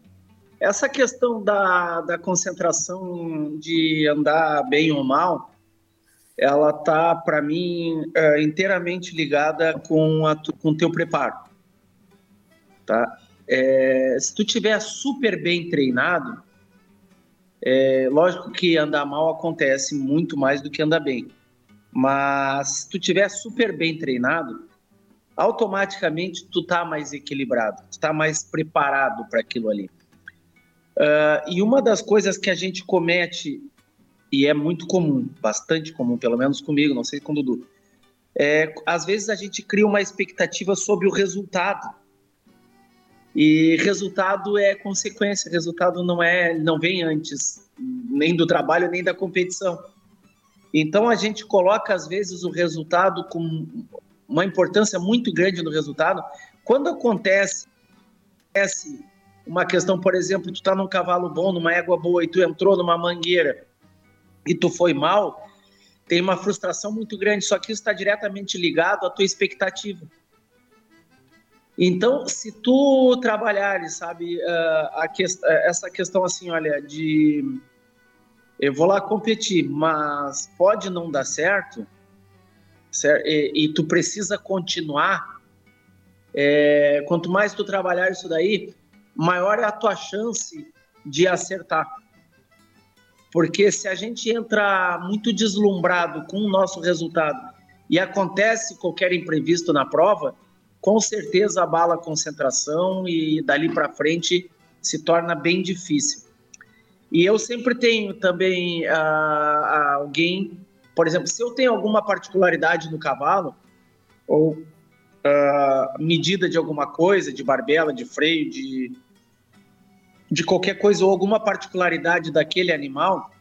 essa questão da, da concentração de andar bem ou mal, ela tá para mim é, inteiramente ligada com a com teu preparo, tá? É, se tu tiver super bem treinado, é, lógico que andar mal acontece muito mais do que andar bem, mas se tu tiver super bem treinado, automaticamente tu tá mais equilibrado, tu tá mais preparado para aquilo ali. Uh, e uma das coisas que a gente comete, e é muito comum, bastante comum, pelo menos comigo, não sei com o Dudu, é, às vezes a gente cria uma expectativa sobre o resultado. E resultado é consequência, resultado não é, não vem antes nem do trabalho nem da competição. Então a gente coloca às vezes o resultado com uma importância muito grande no resultado. Quando acontece, acontece uma questão, por exemplo, tu tá num cavalo bom, numa égua boa e tu entrou numa mangueira e tu foi mal, tem uma frustração muito grande, só que isso está diretamente ligado à tua expectativa. Então, se tu trabalhares, sabe, que, uh, essa questão assim, olha, de eu vou lá competir, mas pode não dar certo, certo? E, e tu precisa continuar. É, quanto mais tu trabalhar isso daí, maior é a tua chance de acertar. Porque se a gente entra muito deslumbrado com o nosso resultado e acontece qualquer imprevisto na prova, com certeza abala a concentração e dali para frente se torna bem difícil. E eu sempre tenho também uh, alguém, por exemplo, se eu tenho alguma particularidade no cavalo, ou uh, medida de alguma coisa, de barbela, de freio, de, de qualquer coisa ou alguma particularidade daquele animal,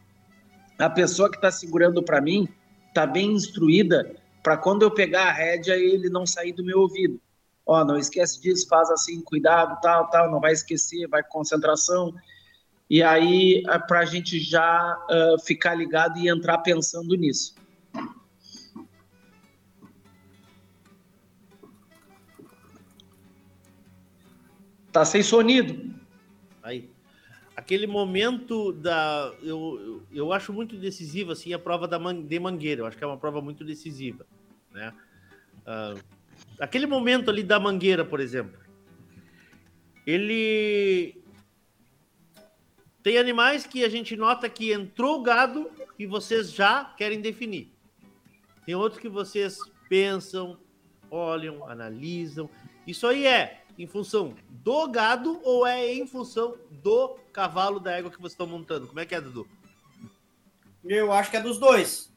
a pessoa que está segurando para mim está bem instruída para quando eu pegar a rédea ele não sair do meu ouvido. Ó, oh, não esquece disso, faz assim, cuidado, tal, tal, não vai esquecer, vai com concentração. E aí, é para a gente já uh, ficar ligado e entrar pensando nisso. Tá sem sonido. Aí. Aquele momento da. Eu, eu, eu acho muito decisiva assim, a prova da man, de Mangueira. Eu acho que é uma prova muito decisiva. né? Uh, aquele momento ali da mangueira, por exemplo, ele tem animais que a gente nota que entrou gado e vocês já querem definir. Tem outros que vocês pensam, olham, analisam. Isso aí é em função do gado ou é em função do cavalo da égua que vocês estão montando? Como é que é, Dudu? Eu acho que é dos dois.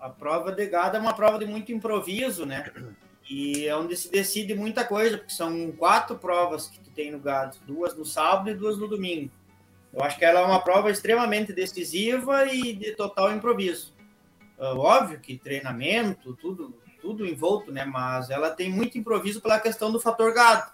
A prova de gado é uma prova de muito improviso, né? E é onde se decide muita coisa, porque são quatro provas que tu tem no gado, duas no sábado e duas no domingo. Eu acho que ela é uma prova extremamente decisiva e de total improviso. Uh, óbvio que treinamento, tudo, tudo envolto, né? Mas ela tem muito improviso pela questão do fator gado.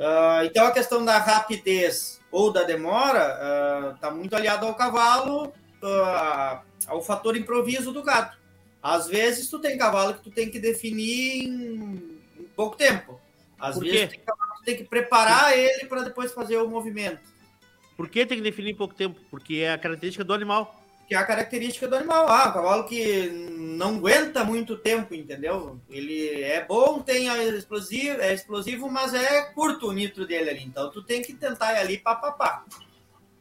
Uh, então a questão da rapidez ou da demora está uh, muito aliado ao cavalo, uh, ao fator improviso do gado. Às vezes tu tem cavalo que tu tem que definir em, pouco tempo. Às vezes tu tem, cavalo que tu tem que preparar ele para depois fazer o movimento. Por que tem que definir em pouco tempo? Porque é a característica do animal. Que é a característica do animal. Ah, o cavalo que não aguenta muito tempo, entendeu? Ele é bom, tem explosivo, é explosivo, mas é curto o nitro dele ali. Então tu tem que tentar ir ali papapá.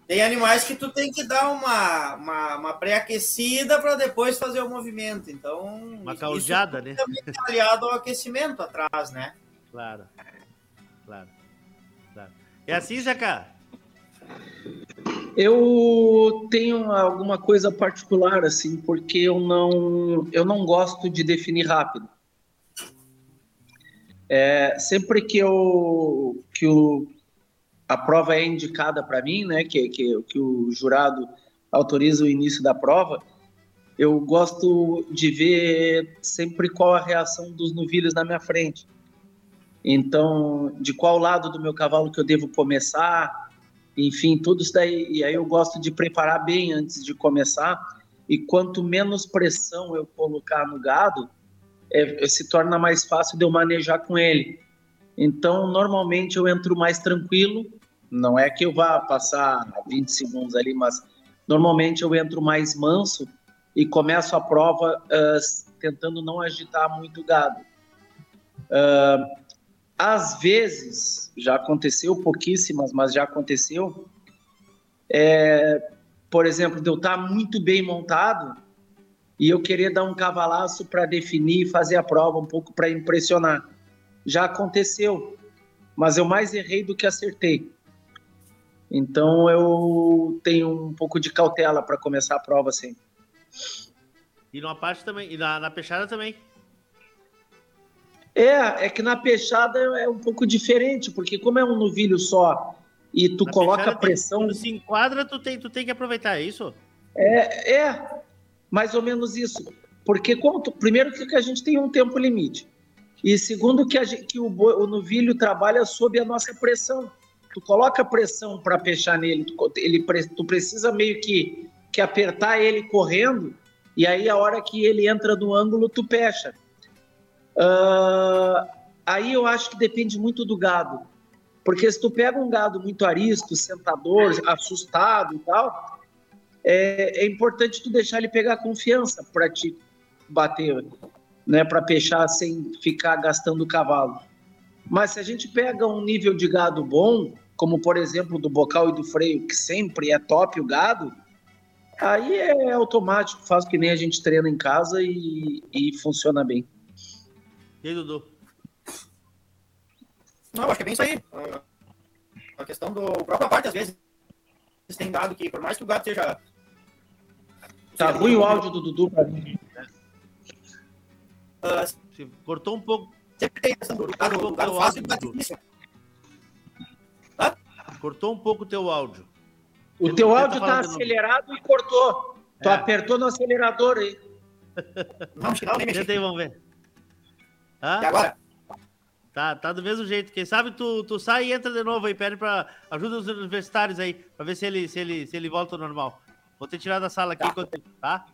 Tem animais que tu tem que dar uma, uma, uma pré-aquecida para depois fazer o movimento. Então. Uma caldeada, né? Também tá aliado ao aquecimento atrás, né? Claro. Claro. claro. É assim, Zeca? Eu tenho alguma coisa particular, assim, porque eu não, eu não gosto de definir rápido. É, sempre que, eu, que o, a prova é indicada para mim, né, que, que, que o jurado autoriza o início da prova, eu gosto de ver sempre qual a reação dos novilhos na minha frente. Então, de qual lado do meu cavalo que eu devo começar, enfim, tudo isso daí. E aí eu gosto de preparar bem antes de começar. E quanto menos pressão eu colocar no gado, é, se torna mais fácil de eu manejar com ele. Então, normalmente eu entro mais tranquilo. Não é que eu vá passar 20 segundos ali, mas normalmente eu entro mais manso e começo a prova uh, tentando não agitar muito o gado. Uh, às vezes, já aconteceu, pouquíssimas, mas já aconteceu, é, por exemplo, de eu estar muito bem montado e eu querer dar um cavalaço para definir fazer a prova um pouco para impressionar. Já aconteceu, mas eu mais errei do que acertei. Então eu tenho um pouco de cautela para começar a prova sempre. E numa parte também, e na, na peixada também. É, é que na peixada é um pouco diferente, porque como é um novilho só e tu Na coloca tem- pressão. Quando se enquadra, tu tem, tu tem que aproveitar, é isso? É, é, mais ou menos isso. Porque tu- primeiro que a gente tem um tempo limite. E segundo que, gente, que o, o novilho trabalha sob a nossa pressão. Tu coloca pressão para fechar nele, tu, ele, tu precisa meio que, que apertar ele correndo, e aí a hora que ele entra no ângulo, tu fecha. Ah, aí eu acho que depende muito do gado. Porque se tu pega um gado muito arisco, sentador, assustado e tal, é, é importante tu deixar ele pegar confiança para te bater, né, para peixar sem ficar gastando o cavalo. Mas se a gente pega um nível de gado bom, como por exemplo do bocal e do freio, que sempre é top o gado, aí é automático, faz que nem a gente treina em casa e, e funciona bem. E aí, Dudu? Não, acho que é bem isso aí. Ah, A questão do própria parte, às vezes, tem dado que, por mais que o gato seja. Tá ruim o áudio do Dudu pra mim. Você cortou um pouco. sempre tem a questão do gado, do fácil e. Cortou um pouco o teu áudio. O Tenta- teu áudio tá novo. acelerado e cortou. Tu É. apertou no acelerador aí. Que não, nem mexi. Tenta aí, vamos ver. Hã? E agora? Tá, tá do mesmo jeito. Quem sabe tu, tu sai e entra de novo aí, pede pra ajuda os universitários aí, pra ver se ele, se ele, se ele volta ao normal. Vou ter tirado da sala aqui, enquanto, tá?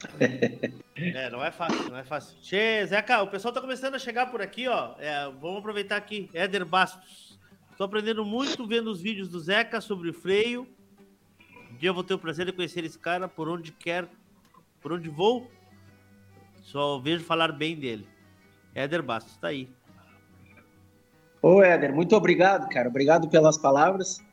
É, não é fácil, não é fácil. Che, Zeca, o pessoal tá começando a chegar por aqui, ó. É, vamos aproveitar aqui. Éder Bastos. Tô aprendendo muito vendo os vídeos do Zeca sobre o freio. Um dia eu vou ter o prazer de conhecer esse cara por onde quer, por onde vou. Só vejo falar bem dele. Éder Bastos, tá aí. Ô, Éder, muito obrigado, cara. Obrigado pelas palavras.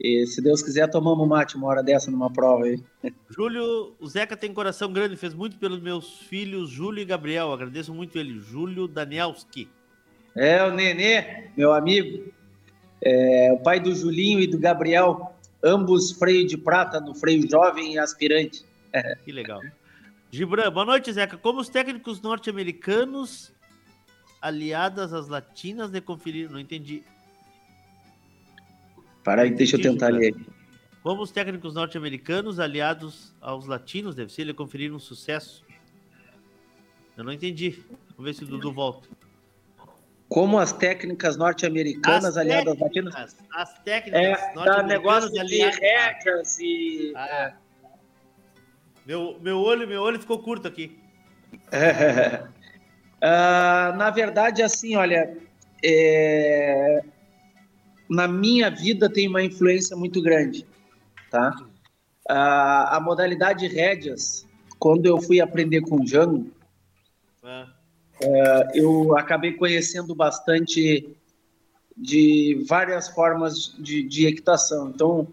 E se Deus quiser, tomamos mate uma hora dessa numa prova aí. Júlio, o Zeca tem coração grande, fez muito pelos meus filhos, Júlio e Gabriel. Agradeço muito ele. Júlio Danielski. É, o Nenê, meu amigo. É, o pai do Julinho e do Gabriel, ambos freio de prata no freio jovem e aspirante. Que legal. Gibran, boa noite, Zeca. Como os técnicos norte-americanos aliadas às latinas de conferir? Não entendi. Para aí, deixa eu tentar ler. Como os técnicos norte-americanos aliados aos latinos, deve ser, ele conferir um sucesso? Eu não entendi. Vamos ver se o Dudu volta. Como as técnicas norte-americanas aliadas às latinas? As técnicas é, norte-americanas negócio de aliadas. regras e... Ah, meu, meu, olho, meu olho ficou curto aqui. É. Uh, na verdade, assim, olha, é... na minha vida tem uma influência muito grande, tá? Uh, a modalidade rédeas, quando eu fui aprender com o Django, uh, eu acabei conhecendo bastante de várias formas de, de equitação. Então,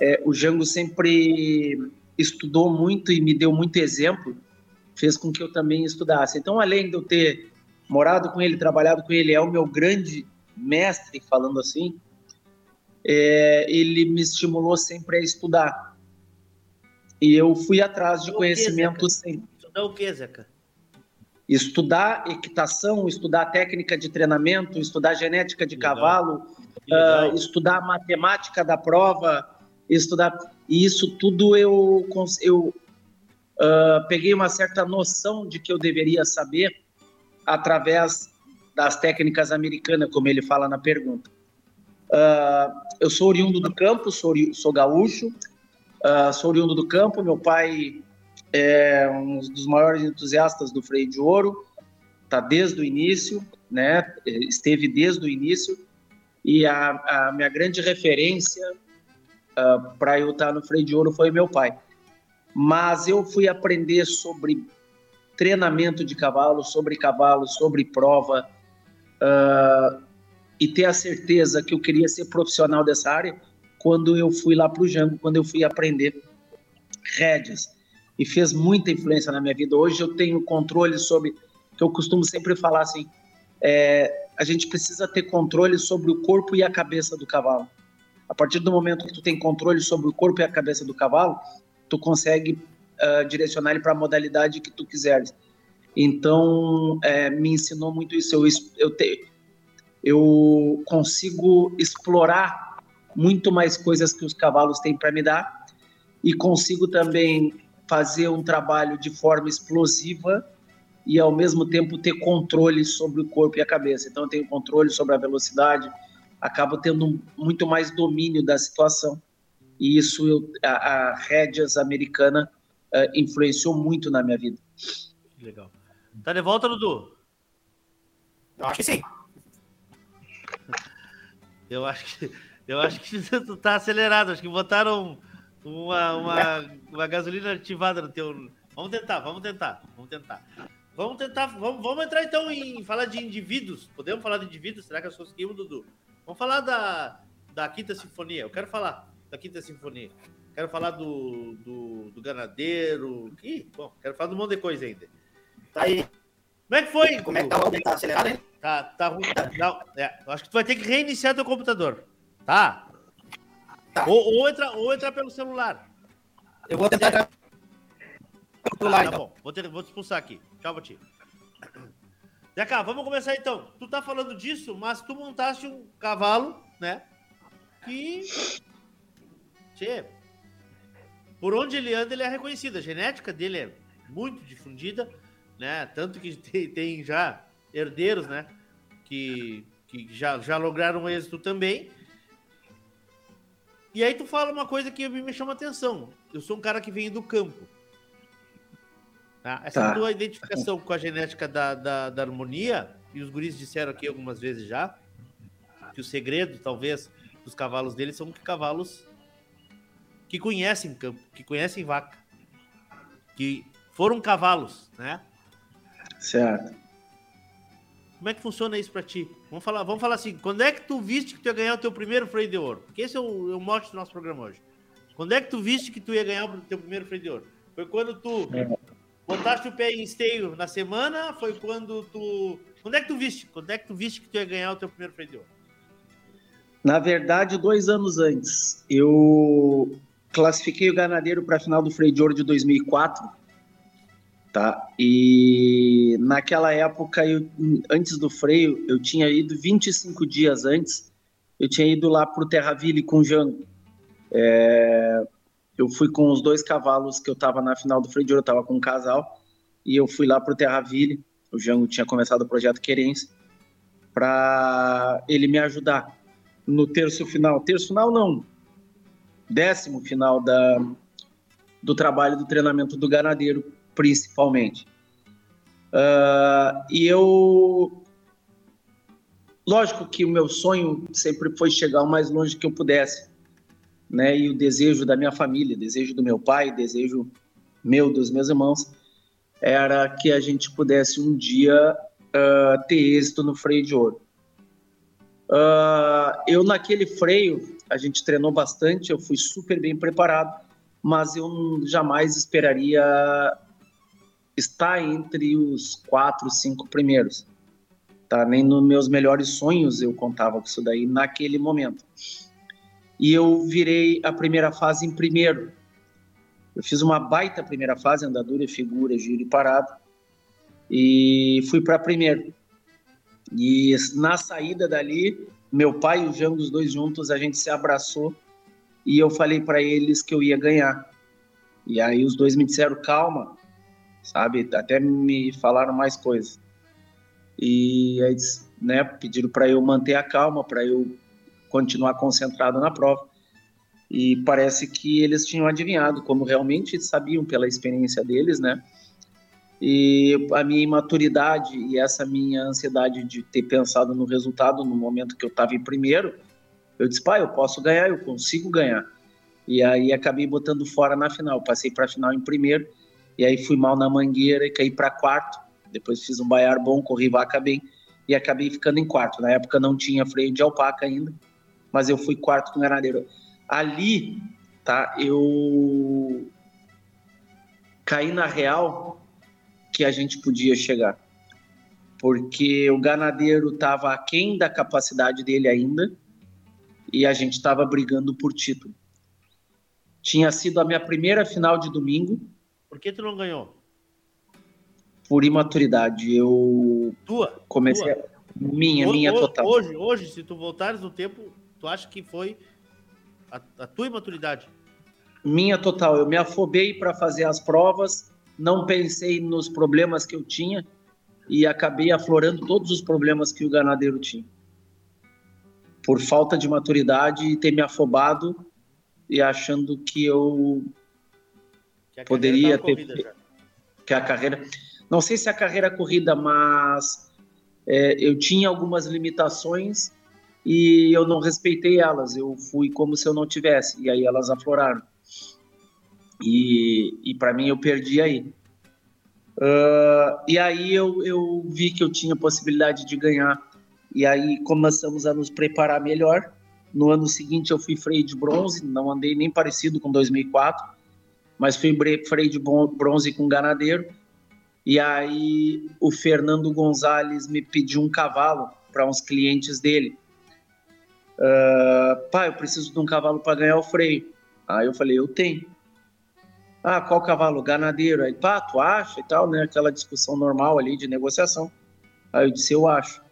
é, o Django sempre estudou muito e me deu muito exemplo fez com que eu também estudasse. Então, além de eu ter morado com ele, trabalhado com ele, é o meu grande mestre, falando assim, é, ele me estimulou sempre a estudar. E eu fui atrás de conhecimento sempre. Estudar o que, Zeca? Estudar equitação, estudar técnica de treinamento, estudar genética de Legal. cavalo, uh, estudar matemática da prova, estudar. E isso tudo eu, eu uh, peguei uma certa noção de que eu deveria saber através das técnicas americanas, como ele fala na pergunta. Uh, eu sou oriundo do campo, sou, sou gaúcho, uh, sou oriundo do campo. Meu pai é um dos maiores entusiastas do freio de ouro, está desde o início, né? Esteve desde o início e a, a minha grande referência uh, para eu estar no freio de ouro foi meu pai mas eu fui aprender sobre treinamento de cavalo, sobre cavalo, sobre prova, uh, e ter a certeza que eu queria ser profissional dessa área quando eu fui lá para o Jango, quando eu fui aprender rédeas. E fez muita influência na minha vida. Hoje eu tenho controle sobre, que eu costumo sempre falar assim, é, a gente precisa ter controle sobre o corpo e a cabeça do cavalo. A partir do momento que tu tem controle sobre o corpo e a cabeça do cavalo, tu consegue uh, direcionar ele para a modalidade que tu quiseres. Então, é, me ensinou muito isso. Eu, eu, te, eu consigo explorar muito mais coisas que os cavalos têm para me dar e consigo também fazer um trabalho de forma explosiva e ao mesmo tempo ter controle sobre o corpo e a cabeça. Então eu tenho controle sobre a velocidade, acabo tendo muito mais domínio da situação e isso eu, a, a rédeas americana uh, influenciou muito na minha vida. Legal. Tá de volta, Dudu? Eu acho que sim. Eu acho que, eu acho que tu tá acelerado. Acho que botaram uma, uma, uma gasolina ativada no teu. Vamos tentar, vamos tentar, vamos tentar. Vamos tentar, vamos, vamos entrar então em falar de indivíduos. Podemos falar de indivíduos? Será que nós conseguimos, Dudu? Vamos falar da, da Quinta Sinfonia. Eu quero falar da Quinta Sinfonia. Quero falar do, do, do Ganadeiro. Ih, bom, quero falar de um monte de coisa ainda. Tá aí. Como é que foi? Como é que tá o Tá acelerado, hein? Tá, tá ruim. Não, é, acho que tu vai ter que reiniciar teu computador. Tá? tá. Ou, ou, entrar, ou entrar pelo celular. Eu vou tentar entrar pelo celular, tá, então. bom. Vou, ter, vou te expulsar aqui. Tchau, Bati. Zeca, vamos começar então. Tu tá falando disso, mas tu montaste um cavalo, né? Que Tchê, por onde ele anda, ele é reconhecido. A genética dele é muito difundida, né? Tanto que tem, tem já herdeiros, né? Que, que já, já lograram êxito também. E aí tu fala uma coisa que me chama atenção. Eu sou um cara que vem do campo. Tá? Essa tá. tua identificação com a genética da, da, da, harmonia, e os guris disseram aqui algumas vezes já, que o segredo, talvez, dos cavalos deles são que cavalos que conhecem campo, que conhecem vaca, que foram cavalos, né? Certo. Como é que funciona isso para ti? Vamos falar, vamos falar assim, quando é que tu viste que tu ia ganhar o teu primeiro freio de ouro? Porque esse é o, é o mote do nosso programa hoje. Quando é que tu viste que tu ia ganhar o teu primeiro freio de ouro? Foi quando tu é. Botaste o pé em esteio na semana? Foi quando tu... Quando é que tu viste? Quando é que tu viste que tu ia ganhar o teu primeiro freio de ouro? Na verdade, dois anos antes. Eu classifiquei o Ganadeiro para a final do freio de ouro de 2004 tá? E naquela época, eu, antes do freio, eu tinha ido 25 dias antes, eu tinha ido lá para o Terraville com o Jango. É, eu fui com os dois cavalos que eu estava na final do freio de ouro, eu estava com um casal, e eu fui lá para o Terraville, o Jango tinha começado o projeto Querência, para ele me ajudar no terço final. Terço final não, décimo final da, do trabalho do treinamento do ganadeiro principalmente. Uh, e eu. Lógico que o meu sonho sempre foi chegar o mais longe que eu pudesse, né? E o desejo da minha família, desejo do meu pai, desejo meu, dos meus irmãos, era que a gente pudesse um dia uh, ter êxito no freio de ouro. Uh, eu, naquele freio, a gente treinou bastante, eu fui super bem preparado, mas eu jamais esperaria está entre os quatro, cinco primeiros. Tá? Nem nos meus melhores sonhos eu contava com isso daí naquele momento. E eu virei a primeira fase em primeiro. Eu fiz uma baita primeira fase, andadura, figura, giro e parado. E fui para primeiro. E na saída dali, meu pai e o Jango, os dois juntos, a gente se abraçou e eu falei para eles que eu ia ganhar. E aí os dois me disseram: calma, sabe? Até me falaram mais coisas. E aí, né, pediram para eu manter a calma, para eu continuar concentrado na prova. E parece que eles tinham adivinhado, como realmente sabiam pela experiência deles, né? E a minha imaturidade e essa minha ansiedade de ter pensado no resultado no momento que eu estava em primeiro, eu disse, pai, eu posso ganhar, eu consigo ganhar. E aí acabei botando fora na final. Passei para a final em primeiro e aí fui mal na mangueira e caí para quarto. Depois fiz um baiar bom, corri vaca bem e acabei ficando em quarto. Na época não tinha freio de alpaca ainda, mas eu fui quarto com o ganadeiro. Ali, tá, eu caí na real que a gente podia chegar. Porque o ganadeiro estava aquém da capacidade dele ainda e a gente estava brigando por título. Tinha sido a minha primeira final de domingo, por que tu não ganhou? Por imaturidade. Eu tua, comecei tua. minha, minha total. Hoje, hoje, se tu voltares no tempo, tu acha que foi a, a tua imaturidade? Minha total. Eu me afobei para fazer as provas, não pensei nos problemas que eu tinha e acabei aflorando todos os problemas que o ganadeiro tinha. Por falta de maturidade e ter me afobado e achando que eu poderia tá ter que a carreira não sei se a carreira corrida mas é, eu tinha algumas limitações e eu não respeitei elas eu fui como se eu não tivesse e aí elas afloraram e, e para mim eu perdi aí uh, e aí eu, eu vi que eu tinha possibilidade de ganhar e aí começamos a nos preparar melhor no ano seguinte eu fui freio de bronze não andei nem parecido com 2004 mas fui freio de bronze com ganadeiro. E aí o Fernando Gonzalez me pediu um cavalo para uns clientes dele. Uh, pai, eu preciso de um cavalo para ganhar o freio. Aí eu falei, eu tenho. Ah, qual cavalo? Ganadeiro. Aí, pá, tu acha e tal, né? Aquela discussão normal ali de negociação. Aí eu disse, eu acho.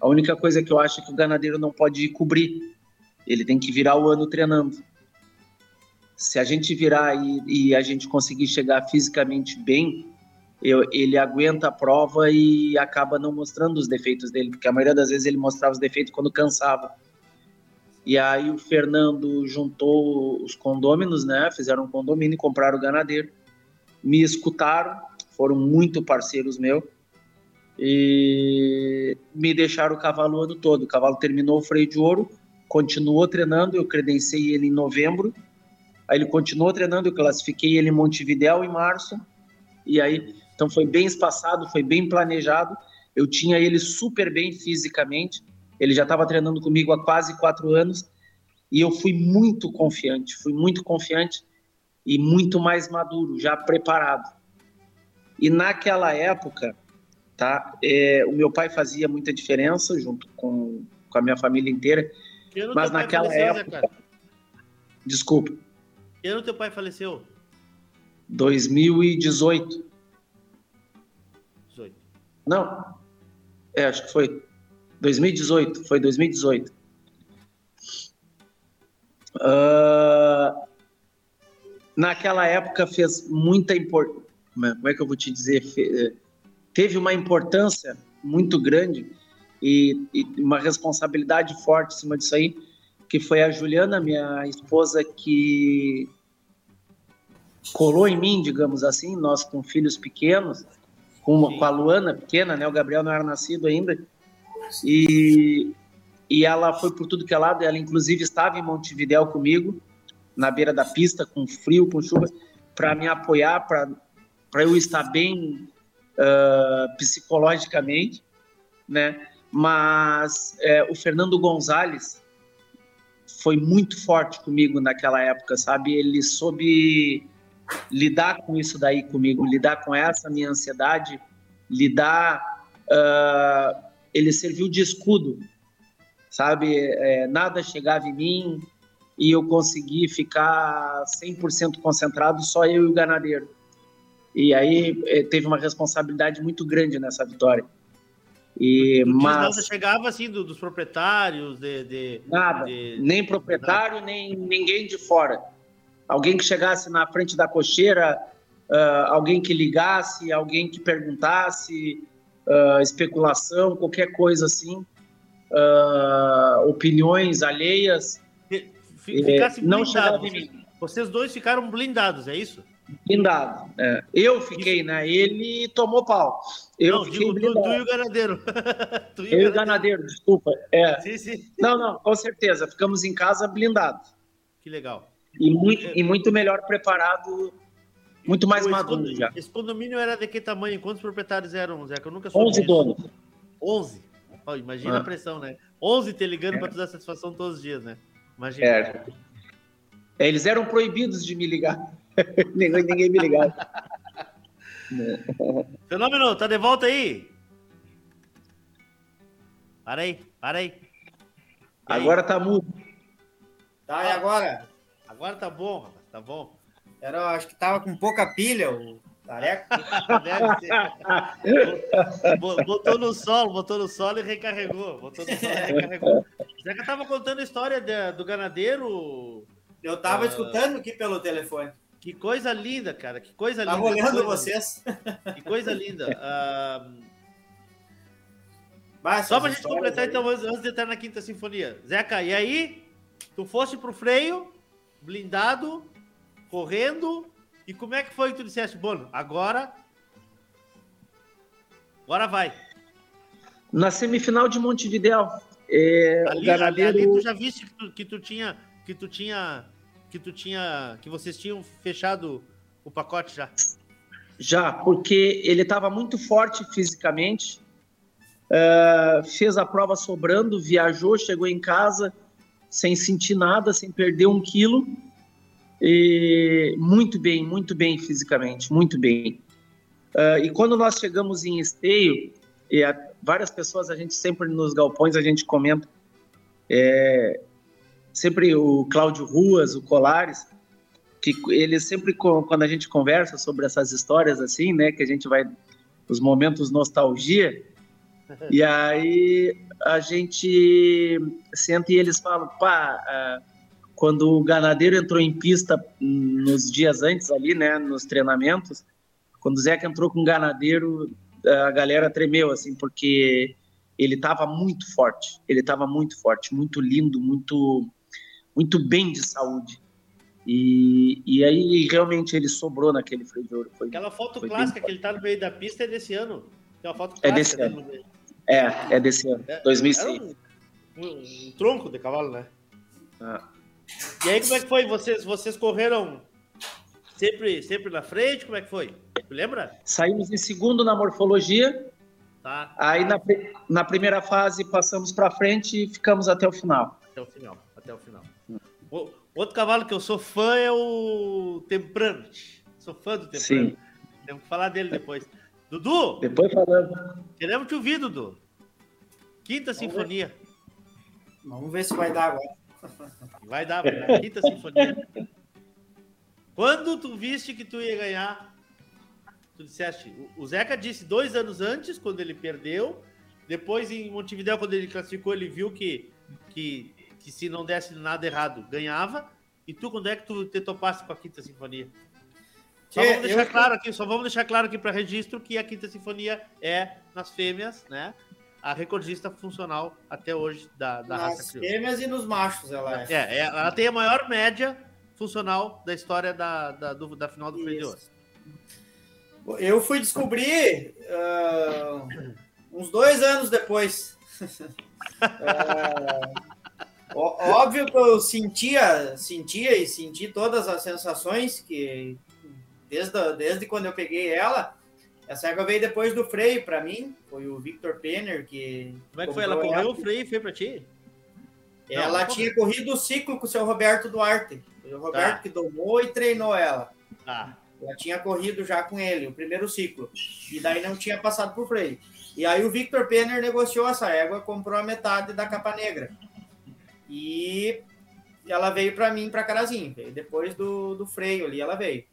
A única coisa que eu acho é que o ganadeiro não pode cobrir. Ele tem que virar o ano treinando se a gente virar e, e a gente conseguir chegar fisicamente bem, eu, ele aguenta a prova e acaba não mostrando os defeitos dele, porque a maioria das vezes ele mostrava os defeitos quando cansava. E aí o Fernando juntou os condôminos, né? Fizeram um condomínio e compraram o ganadeiro. Me escutaram, foram muito parceiros meus e me deixaram o cavalo o ano todo. O cavalo terminou o freio de ouro, continuou treinando, eu credenciei ele em novembro Aí ele continuou treinando, eu classifiquei ele em Montevidéu em março E aí, então foi bem espaçado, foi bem planejado. Eu tinha ele super bem fisicamente. Ele já estava treinando comigo há quase quatro anos e eu fui muito confiante, fui muito confiante e muito mais maduro, já preparado. E naquela época, tá? É, o meu pai fazia muita diferença junto com, com a minha família inteira. Mas naquela faleceu, época. Desculpa. Que ano teu pai faleceu? 2018. 18. Não. É, acho que foi 2018. Foi 2018. Uh, naquela época fez muita importância. Como é que eu vou te dizer? Fe... Teve uma importância muito grande e, e, uma responsabilidade forte em cima disso aí, que foi a Juliana, minha esposa, que colou em mim, digamos assim, nós com filhos pequenos, com, com a Luana pequena, né? O Gabriel não era nascido ainda. E, e ela foi por tudo que é lado, ela inclusive estava em Montevidéu comigo, na beira da pista, com frio, com chuva, para me apoiar, para eu estar bem uh, psicologicamente, né? Mas é, o Fernando Gonzalez foi muito forte comigo naquela época, sabe? Ele soube lidar com isso daí comigo, lidar com essa minha ansiedade, lidar. Uh, ele serviu de escudo, sabe? É, nada chegava em mim e eu consegui ficar 100% concentrado, só eu e o ganadeiro. E aí é, teve uma responsabilidade muito grande nessa vitória. E, mas nada chegava assim do, dos proprietários, de, de nada, de... nem proprietário, nem ninguém de fora alguém que chegasse na frente da cocheira, uh, alguém que ligasse, alguém que perguntasse, uh, especulação, qualquer coisa assim, uh, opiniões alheias. Ficasse não chegava em mim. Vocês dois ficaram blindados, é isso? Blindado. É. Eu fiquei, né? Ele tomou pau. Eu não, fiquei digo, tu, tu, e o ganadeiro. tu e eu e o ganadeiro, desculpa. É. Sim, sim. Não, não, com certeza. Ficamos em casa blindados. Que legal e muito, e muito melhor preparado, muito mais esse maduro condomínio, já. Esse condomínio era de que tamanho? Quantos proprietários eram, Zé? Que eu nunca soube 11 donos. 11? Oh, imagina ah. a pressão, né? 11 te ligando é. para te dar satisfação todos os dias, né? Imagina. É. Eles eram proibidos de me ligar. ninguém, ninguém me ligava. Fenômeno, tá de volta aí? Para aí, para aí. Agora tá mudo. Tá, e agora? Agora tá bom, rapaz, tá bom. Era, acho que tava com pouca pilha o tareco. botou no solo, botou no solo e recarregou. Botou no solo e recarregou. Zeca tava contando a história de, do ganadeiro. Eu tava uh, escutando aqui pelo telefone. Que coisa linda, cara. Que coisa tava linda. Tava olhando vocês. Que coisa linda. Uh, Só pra gente completar, aí. então, antes de entrar na Quinta Sinfonia. Zeca, e aí? Tu foste pro freio, blindado, correndo. E como é que foi que tu disseste, Bono? Agora. Agora vai. Na semifinal de Montevidéu. É, ali, ganadeiro... ali, ali, tu já viste que tu, que tu tinha. Que tu tinha. Que tu tinha. Que vocês tinham fechado o pacote já. Já, porque ele estava muito forte fisicamente. Uh, fez a prova sobrando, viajou, chegou em casa sem sentir nada, sem perder um quilo. E muito bem, muito bem fisicamente, muito bem. Uh, e quando nós chegamos em Esteio, e a, várias pessoas, a gente sempre nos galpões, a gente comenta, é, sempre o Cláudio Ruas, o Colares, que ele sempre, quando a gente conversa sobre essas histórias assim, né, que a gente vai, os momentos nostalgia, e aí a gente senta e eles falam, pá, quando o ganadeiro entrou em pista nos dias antes ali, né, nos treinamentos, quando o Zeca entrou com o ganadeiro, a galera tremeu, assim, porque ele estava muito forte, ele estava muito forte, muito lindo, muito, muito bem de saúde. E, e aí realmente ele sobrou naquele freio de ouro. Foi, Aquela foto clássica que ele tá no meio da pista é desse ano. Foto clássica é desse ano. É, é desse ano, é, 2006. Um, um, tronco de cavalo, né? Ah. E aí, como é que foi? Vocês, vocês correram sempre, sempre na frente? Como é que foi? Lembra? Saímos em segundo na morfologia. Tá. Aí na, na primeira fase passamos para frente e ficamos até o final. Até o final, até o final. O, outro cavalo que eu sou fã é o Temprante. Sou fã do Temprante. Sim. Temos que falar dele depois. Dudu! Depois falando. Queremos te ouvir, Dudu. Quinta Vamos Sinfonia. Ver. Vamos ver se vai dar agora. Vai dar, vai dar. Quinta Sinfonia. Quando tu viste que tu ia ganhar, tu disseste. O Zeca disse dois anos antes, quando ele perdeu. Depois, em Montevideo, quando ele classificou, ele viu que, que, que se não desse nada errado, ganhava. E tu, quando é que tu te topasse com a Quinta Sinfonia? Só vamos deixar eu... claro aqui, só vamos deixar claro aqui para registro que a Quinta Sinfonia é nas fêmeas, né? A recordista funcional até hoje da, da nas raça crioula. fêmeas e nos machos ela é. é. é. ela tem a maior média funcional da história da, da, do, da final do Freio de Ouro. Eu fui descobrir uh, uns dois anos depois. uh, óbvio que eu sentia, sentia e senti todas as sensações que desde, desde quando eu peguei ela. Essa égua veio depois do freio para mim. Foi o Victor Penner que. Como é que foi? Ela correu o freio e foi para ti? Ela não, tinha corrido o ciclo com o seu Roberto Duarte. Foi o Roberto tá. que domou e treinou ela. Tá. Ela tinha corrido já com ele, o primeiro ciclo. E daí não tinha passado por freio. E aí o Victor Penner negociou essa égua, comprou a metade da capa negra. E ela veio para mim, para Carazinho. Depois do, do freio ali, ela veio.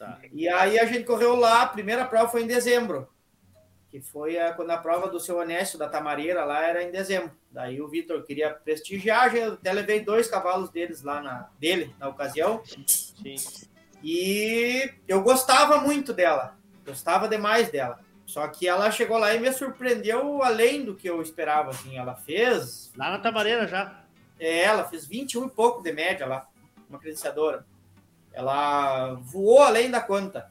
Tá. E aí a gente correu lá, a primeira prova foi em dezembro. Que foi a, quando a prova do seu Honesto, da Tamareira, lá era em dezembro. Daí o Vitor queria prestigiar, eu até levei dois cavalos deles lá na, dele na ocasião. Sim. E eu gostava muito dela, gostava demais dela. Só que ela chegou lá e me surpreendeu além do que eu esperava. Assim, ela fez. Lá na Tamareira já. É, ela fez 21 e pouco de média lá, uma credenciadora. Ela voou além da conta.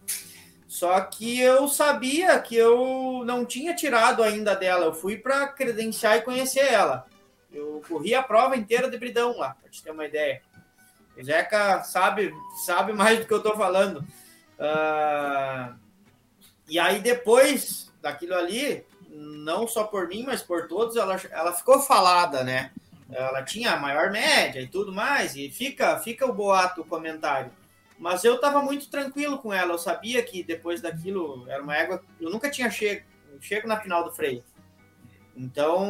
Só que eu sabia que eu não tinha tirado ainda dela. Eu fui para credenciar e conhecer ela. Eu corri a prova inteira de bridão lá, para te ter uma ideia. O Zeca sabe, sabe mais do que eu estou falando. Uh, e aí, depois daquilo ali, não só por mim, mas por todos, ela, ela ficou falada, né? Ela tinha a maior média e tudo mais, e fica, fica o boato, o comentário. Mas eu estava muito tranquilo com ela, eu sabia que depois daquilo era uma égua. Eu nunca tinha chego, chego na final do freio. Então,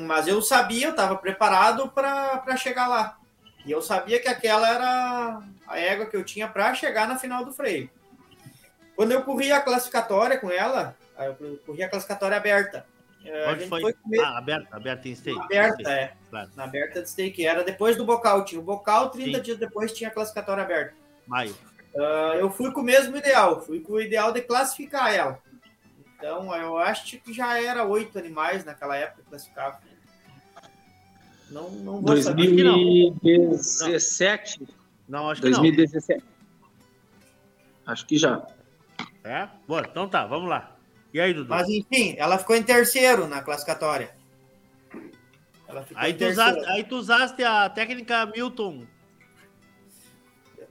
mas eu sabia, eu estava preparado para chegar lá. E eu sabia que aquela era a égua que eu tinha para chegar na final do freio. Quando eu corri a classificatória com ela, eu corri a classificatória aberta. Eh, Onde foi? foi comer... Ah, aberta, aberta em stake. Aberta, é. Claro. Na aberta de stake. Era depois do bocal. Tinha o bocal, 30 Sim. dias depois tinha a classificatória aberta. Maio. Uh, eu fui com o mesmo ideal. Fui com o ideal de classificar ela. Então, eu acho que já era oito animais naquela época classificavam. Não, não vou 2017. Não. não, acho que 2017. não. Acho que já. É? Bom, então tá, vamos lá. E aí, Dudu? Mas enfim, ela ficou em terceiro na classificatória. Aí tu, usaste, aí tu, usaste, a técnica Milton.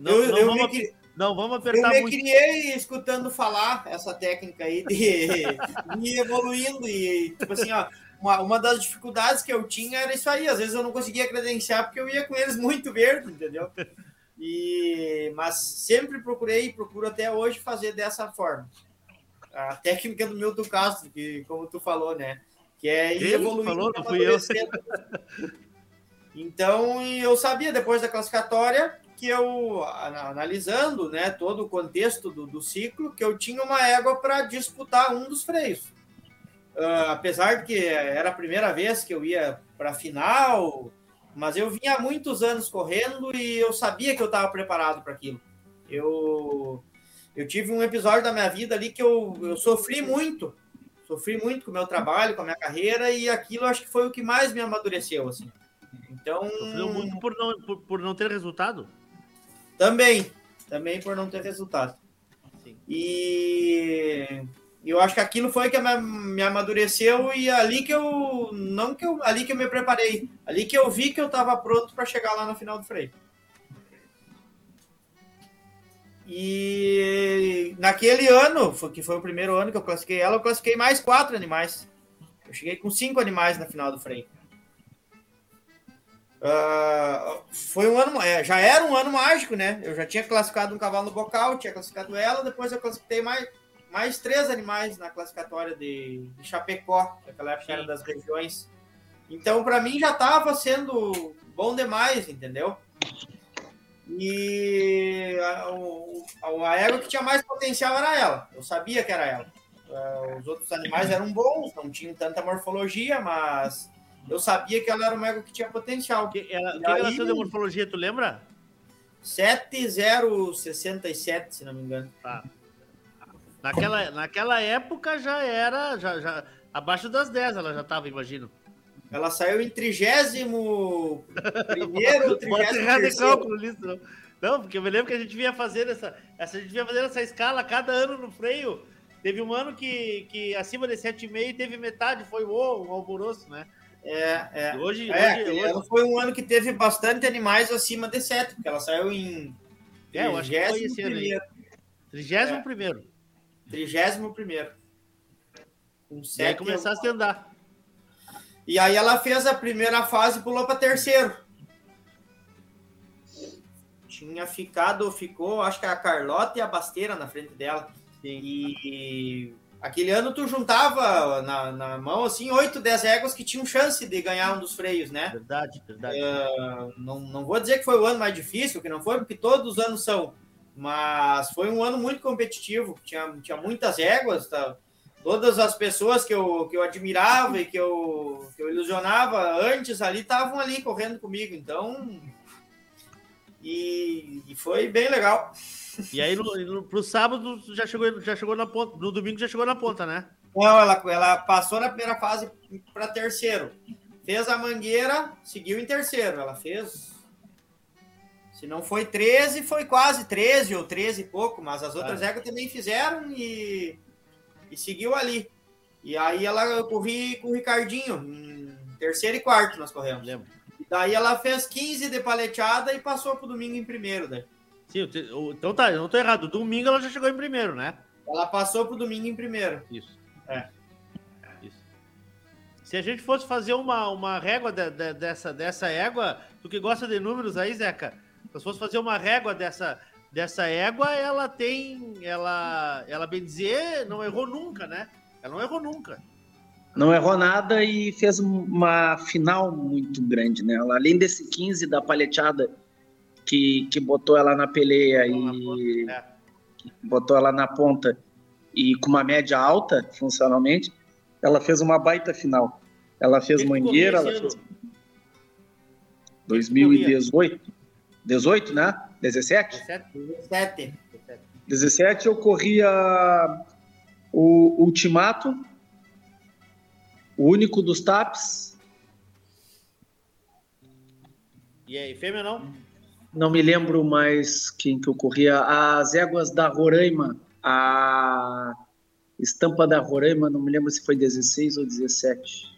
Não, eu, não, eu vamos, que... não vamos apertar muito. Eu me criei escutando falar essa técnica aí de, de evoluindo e, tipo assim, ó, uma, uma das dificuldades que eu tinha era isso aí. Às vezes eu não conseguia credenciar porque eu ia com eles muito verde, entendeu? E, mas sempre procurei e procuro até hoje fazer dessa forma. A técnica do Milton Castro, que como tu falou, né? Que é ir evoluindo. Falou, não fui eu. Então, eu sabia depois da classificatória que eu, analisando né, todo o contexto do, do ciclo, que eu tinha uma égua para disputar um dos freios. Uh, apesar de que era a primeira vez que eu ia para a final, mas eu vinha há muitos anos correndo e eu sabia que eu estava preparado para aquilo. Eu, eu tive um episódio da minha vida ali que eu, eu sofri muito, sofri muito com o meu trabalho, com a minha carreira e aquilo acho que foi o que mais me amadureceu assim. Então, sofreu muito por não, por, por não ter resultado. Também, também por não ter resultado. Sim. E eu acho que aquilo foi que me amadureceu e ali que eu não que eu ali que eu me preparei, ali que eu vi que eu estava pronto para chegar lá no final do freio. E naquele ano, foi, que foi o primeiro ano que eu classifiquei ela, eu classifiquei mais quatro animais. Eu cheguei com cinco animais na final do freio. Uh, foi um ano, é, já era um ano mágico, né? Eu já tinha classificado um cavalo no bocal, tinha classificado ela, depois eu classifiquei mais, mais três animais na classificatória de, de Chapecó, que naquela época Sim. era das regiões. Então, para mim, já estava sendo bom demais, entendeu? E a, a, a égua que tinha mais potencial era ela. Eu sabia que era ela. Uh, os outros animais eram bons, não tinham tanta morfologia, mas eu sabia que ela era uma égua que tinha potencial. Que, ela, que aí, relação de morfologia, tu lembra? 7067, se não me engano. Tá. Naquela, naquela época já era, já, já, abaixo das 10 ela já estava, imagino. Ela saiu em trigésimo primeiro, trigésimo terceiro. Não. não, porque eu me lembro que a gente vinha fazendo essa, essa, a gente vinha fazendo essa escala cada ano no freio. Teve um ano que, que acima de 7,5 teve metade, foi o um alvoroço, né? É, é. Hoje, é, hoje, hoje, foi um ano que teve bastante animais acima de 7, porque ela saiu em. É, eu acho que foi esse ano aí. 31 primeiro. 31 primeiro. Com 7 e aí começasse a andar. E aí ela fez a primeira fase e pulou para terceiro. Tinha ficado, ficou, acho que a Carlota e a Basteira na frente dela. Sim. E Aquele ano tu juntava na, na mão assim 8, 10 éguas que tinham chance de ganhar um dos freios, né? Verdade, verdade. Uh, não, não vou dizer que foi o ano mais difícil, que não foi, porque todos os anos são. Mas foi um ano muito competitivo. Tinha, tinha muitas éguas, tá? todas as pessoas que eu, que eu admirava e que eu, que eu ilusionava antes ali estavam ali correndo comigo. Então. E, e foi bem legal. E aí, no, no, pro sábado, já chegou, já chegou na ponta. No domingo já chegou na ponta, né? Não, ela, ela passou na primeira fase para terceiro. Fez a mangueira, seguiu em terceiro. Ela fez. Se não foi 13, foi quase 13 ou 13 e pouco, mas as outras ah. também fizeram e, e seguiu ali. E aí ela eu corri com o Ricardinho, em terceiro e quarto nós corremos. Lembro. E daí ela fez 15 de paleteada e passou pro domingo em primeiro. Daí. Sim, então tá, eu não tô errado. Domingo ela já chegou em primeiro, né? Ela passou pro domingo em primeiro. Isso. É. Isso. Se a gente fosse fazer uma, uma régua de, de, dessa, dessa égua, tu que gosta de números aí, Zeca, se fosse fazer uma régua dessa, dessa égua, ela tem. Ela, ela bem dizer, não errou nunca, né? Ela não errou nunca. Não errou nada e fez uma final muito grande, né? Ela, além desse 15 da palheteada que, que botou ela na peleia e é. botou ela na ponta e com uma média alta funcionalmente, ela fez uma baita final. Ela fez Mangueira, ela fez 2018, 18, né? 17? 17. 17 eu corria o Ultimato, o único dos TAPs. E aí, fêmea não? Não me lembro mais quem que ocorria. As éguas da Roraima, a estampa da Roraima, não me lembro se foi 16 ou 17.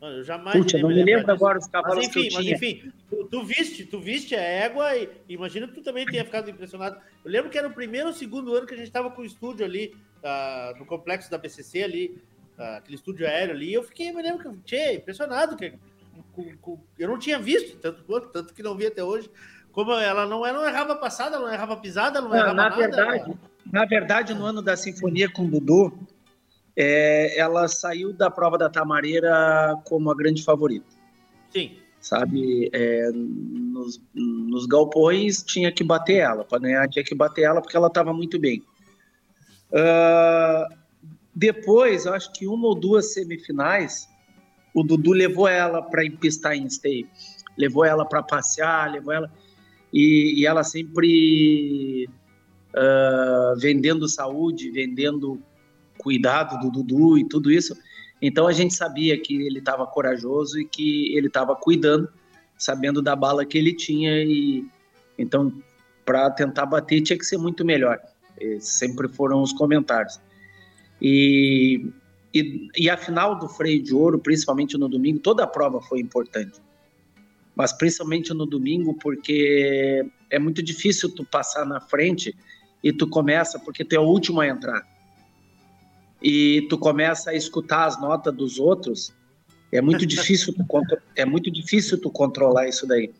Mano, eu jamais. Puxa, não me lembro disso. agora os cavalos mas, enfim, que eu tinha. Mas enfim, tu, tu, viste, tu viste a égua e imagina que tu também tenha ficado impressionado. Eu lembro que era o primeiro ou segundo ano que a gente estava com o estúdio ali, uh, no complexo da BCC ali, uh, aquele estúdio aéreo ali. Eu fiquei, me lembro que eu tinha impressionado que com, com, eu não tinha visto tanto quanto, tanto que não vi até hoje. Como ela não, ela não errava passada, não errava pisada, não, não errava na nada. Verdade, na verdade, no ano da sinfonia com o Dudu, é, ela saiu da prova da Tamareira como a grande favorita. Sim. Sabe, é, nos, nos galpões tinha que bater ela, para ganhar tinha que bater ela porque ela estava muito bem. Uh, depois, acho que uma ou duas semifinais, o Dudu levou ela para empistar em stay, levou ela para passear, levou ela e, e ela sempre uh, vendendo saúde, vendendo cuidado do Dudu e tudo isso. Então a gente sabia que ele estava corajoso e que ele estava cuidando, sabendo da bala que ele tinha e então para tentar bater tinha que ser muito melhor. Esses sempre foram os comentários. E e, e a final do freio de ouro, principalmente no domingo, toda a prova foi importante. Mas principalmente no domingo, porque é muito difícil tu passar na frente e tu começa, porque tu é o último a entrar, e tu começa a escutar as notas dos outros, é muito difícil tu, é muito difícil tu controlar isso daí.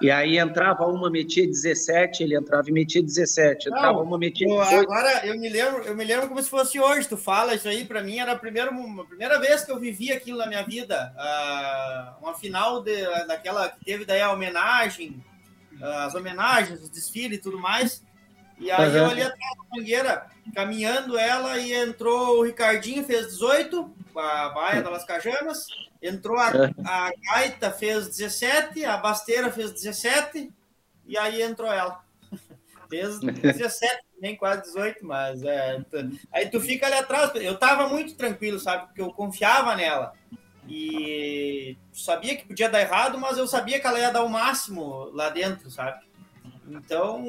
E aí entrava uma, metia 17, ele entrava e metia 17. Entrava Não, uma, metia 18. Agora eu me lembro, eu me lembro como se fosse hoje. Tu fala isso aí para mim era a primeira, a primeira vez que eu vivi aquilo na minha vida. Uh, uma final de, daquela que teve daí a homenagem, uh, as homenagens, os desfiles e tudo mais. E aí uhum. eu ali atrás da mangueira, caminhando ela, e entrou o Ricardinho, fez 18, a baia das Cajanas. Entrou a, é. a Gaita, fez 17, a Basteira fez 17, e aí entrou ela. fez 17, nem quase 18, mas é, aí tu fica ali atrás. Eu tava muito tranquilo, sabe? Porque eu confiava nela. E sabia que podia dar errado, mas eu sabia que ela ia dar o máximo lá dentro, sabe? Então.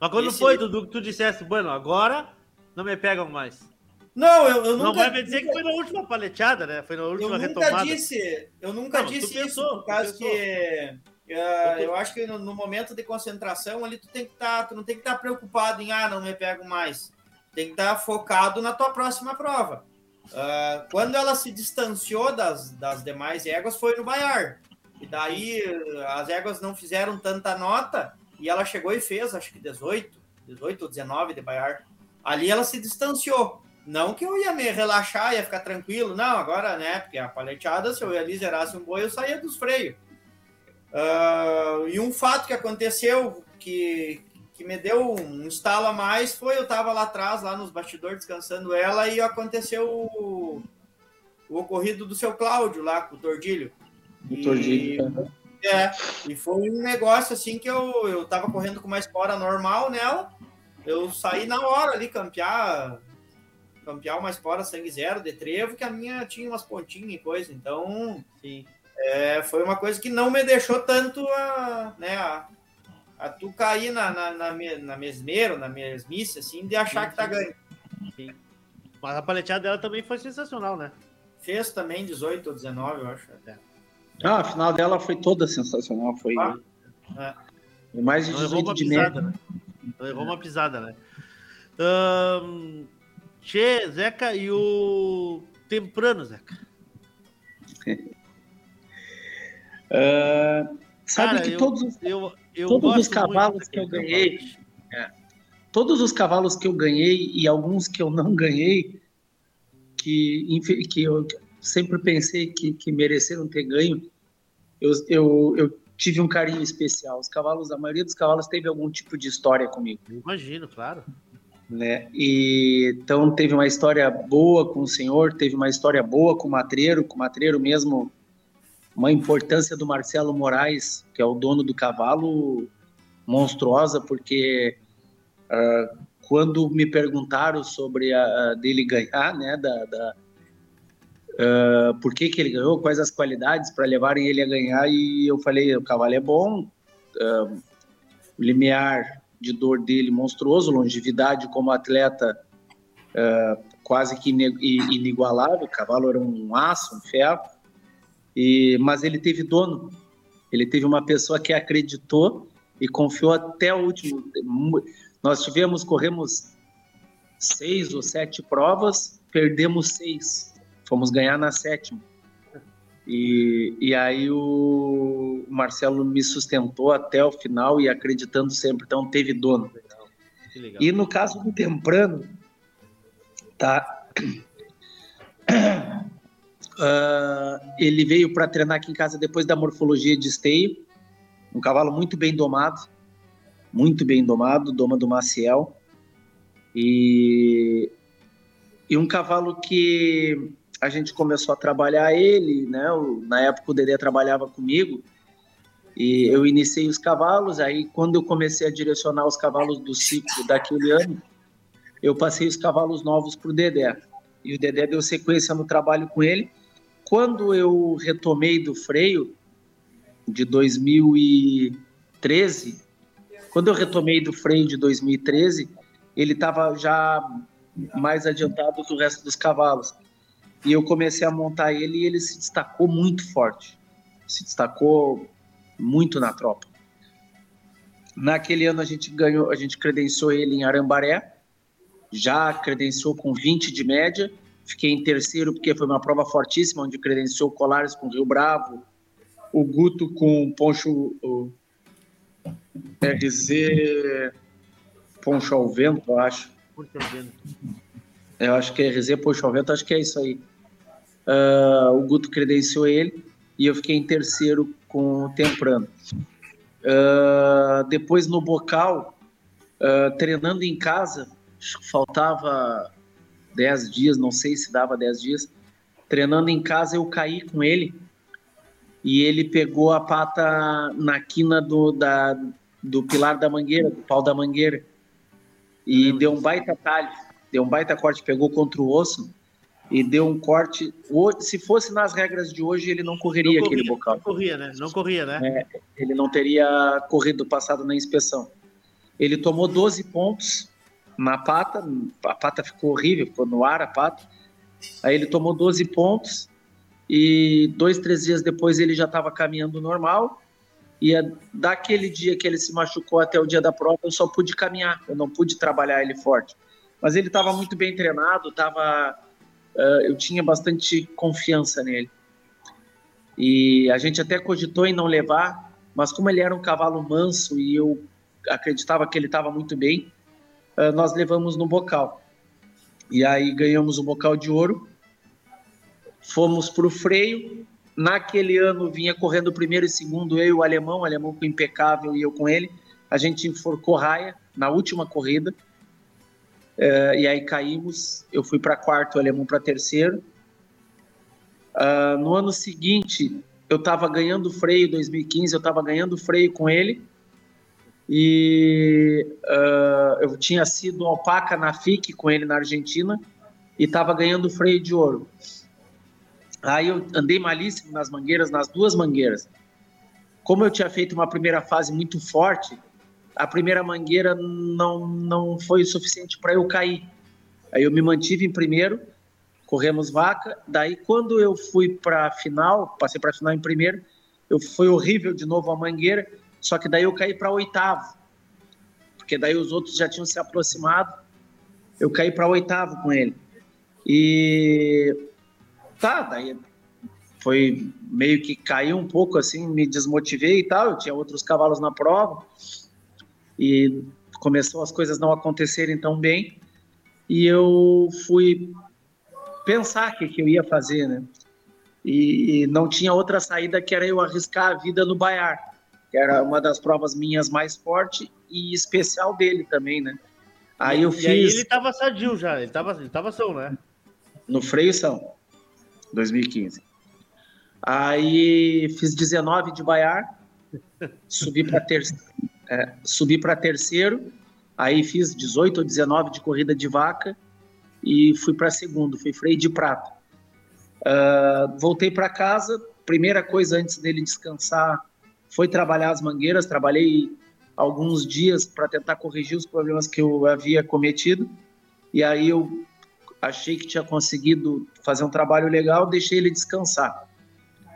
Mas quando esse... foi, Dudu, que tu dissesse, bueno, agora não me pegam mais? Não, eu, eu nunca. Não vai me dizer que foi na última paleteada, né? Foi na última eu nunca retomada. Disse, eu nunca não, disse isso, pensou, por causa que. Uh, eu acho que no, no, momento de concentração ali tu tem que estar, tá, tu não tem que estar tá preocupado em ah, não me pego mais. Tem que estar tá focado na tua próxima prova. Uh, quando ela se distanciou das, das demais éguas foi no Baiar. E daí as éguas não fizeram tanta nota e ela chegou e fez, acho que 18, 18 ou 19 de Baiar. Ali ela se distanciou. Não que eu ia me relaxar, ia ficar tranquilo, não, agora, né? Porque a paleteada, se eu ali zerasse um boi, eu saía dos freios. Uh, e um fato que aconteceu que, que me deu um estalo a mais foi: eu estava lá atrás, lá nos bastidores, descansando ela, e aconteceu o, o ocorrido do seu Cláudio lá com o Tordilho. O Tordilho. E, é, e foi um negócio assim que eu, eu tava correndo com uma espora normal nela. Eu saí na hora ali campear campear uma espora sangue zero de trevo, que a minha tinha umas pontinhas e coisa. Então, Sim. É, foi uma coisa que não me deixou tanto a, né, a, a tu cair na, na, na, na mesmeira, na mesmice, assim, de achar sim, que tá ganhando. Sim. Mas a paleteada dela também foi sensacional, né? Fez também 18 ou 19, eu acho. Até. Ah, a final dela foi toda sensacional. Foi, ah, é. mais de 18 de média. Né? Levou uma pisada, né? Um, Che, Zeca e o Temprano, Zeca. uh, sabe Cara, que eu, todos, os, eu, eu todos os cavalos que eu ganhei, é, todos os cavalos que eu ganhei e alguns que eu não ganhei, que, que eu sempre pensei que, que mereceram ter ganho, eu, eu, eu tive um carinho especial. Os cavalos, a maioria dos cavalos teve algum tipo de história comigo. Imagino, claro né? E então teve uma história boa com o senhor, teve uma história boa com o matreiro, com o matreiro mesmo, uma importância do Marcelo Moraes, que é o dono do cavalo, monstruosa, porque uh, quando me perguntaram sobre a, a dele ganhar, né, da, da uh, por que que ele ganhou, quais as qualidades para levarem ele a ganhar, e eu falei, o cavalo é bom, uh, o limiar de dor dele monstruoso, longevidade como atleta uh, quase que inigualável, o cavalo era um aço, um ferro, e, mas ele teve dono, ele teve uma pessoa que acreditou e confiou até o último. Nós tivemos, corremos seis ou sete provas, perdemos seis, fomos ganhar na sétima. E, e aí o Marcelo me sustentou até o final e acreditando sempre, então teve dono. E no caso do Temprano, tá? Uh, ele veio para treinar aqui em casa depois da morfologia de esteio, um cavalo muito bem domado, muito bem domado, doma do Maciel, e, e um cavalo que a gente começou a trabalhar ele, né? Na época o Dedé trabalhava comigo e eu iniciei os cavalos. Aí quando eu comecei a direcionar os cavalos do ciclo daquele ano, eu passei os cavalos novos para o Dedé e o Dedé deu sequência no trabalho com ele. Quando eu retomei do freio de 2013, quando eu retomei do freio de 2013, ele estava já mais adiantado do resto dos cavalos. E eu comecei a montar ele e ele se destacou muito forte. Se destacou muito na tropa. Naquele ano a gente ganhou, a gente credenciou ele em Arambaré, já credenciou com 20 de média. Fiquei em terceiro porque foi uma prova fortíssima, onde credenciou Colares com Rio Bravo, o Guto com Poncho, o RZ Poncho ao Vento, eu acho. Eu acho que é RZ Poncho ao Vento, acho que é isso aí. Uh, o Guto credenciou ele e eu fiquei em terceiro com o Temprano. Uh, depois no bocal, uh, treinando em casa, faltava 10 dias, não sei se dava 10 dias. Treinando em casa, eu caí com ele e ele pegou a pata na quina do, da, do pilar da mangueira, do pau da mangueira. E deu um baita talho, deu um baita corte, pegou contra o osso e deu um corte. Se fosse nas regras de hoje, ele não correria não corria, aquele bocal. Não corria, né? Não corria, né? É, ele não teria corrido passado na inspeção. Ele tomou 12 pontos na pata, a pata ficou horrível, ficou no ar a pata. Aí ele tomou 12 pontos e dois, três dias depois ele já estava caminhando normal. E daquele dia que ele se machucou até o dia da prova, eu só pude caminhar, eu não pude trabalhar ele forte. Mas ele estava muito bem treinado, tava, uh, eu tinha bastante confiança nele. E a gente até cogitou em não levar, mas como ele era um cavalo manso e eu acreditava que ele estava muito bem, uh, nós levamos no bocal. E aí ganhamos o bocal de ouro, fomos para o freio. Naquele ano vinha correndo o primeiro e segundo, eu e o alemão, o alemão com impecável e eu com ele. A gente enforcou raia na última corrida. Uh, e aí caímos. Eu fui para quarto, o alemão para terceiro. Uh, no ano seguinte, eu estava ganhando freio, 2015, eu estava ganhando freio com ele. E uh, eu tinha sido alpaca na FIC com ele na Argentina e estava ganhando freio de ouro. Aí eu andei malíssimo nas mangueiras, nas duas mangueiras. Como eu tinha feito uma primeira fase muito forte, a primeira mangueira não, não foi o suficiente para eu cair. Aí eu me mantive em primeiro, corremos vaca. Daí, quando eu fui para a final, passei para a final em primeiro, eu foi horrível de novo a mangueira, só que daí eu caí para oitavo, porque daí os outros já tinham se aproximado. Eu caí para oitavo com ele. E tá, daí foi meio que caiu um pouco assim, me desmotivei e tal. Eu tinha outros cavalos na prova e começou as coisas não acontecerem tão bem e eu fui pensar o que, que eu ia fazer, né? E, e, não tinha outra saída que era eu arriscar a vida no Baiar, que era uma das provas minhas mais forte e especial dele também, né? Aí eu e fiz. Aí ele tava sadio já, ele tava, ele tava são, né? No freio são, 2015. Aí fiz 19 de Baiar, subi para terceiro é, subi para terceiro, aí fiz 18 ou 19 de corrida de vaca e fui para segundo, fui freio de prata. Uh, voltei para casa, primeira coisa antes dele descansar foi trabalhar as mangueiras, trabalhei alguns dias para tentar corrigir os problemas que eu havia cometido, e aí eu achei que tinha conseguido fazer um trabalho legal, deixei ele descansar.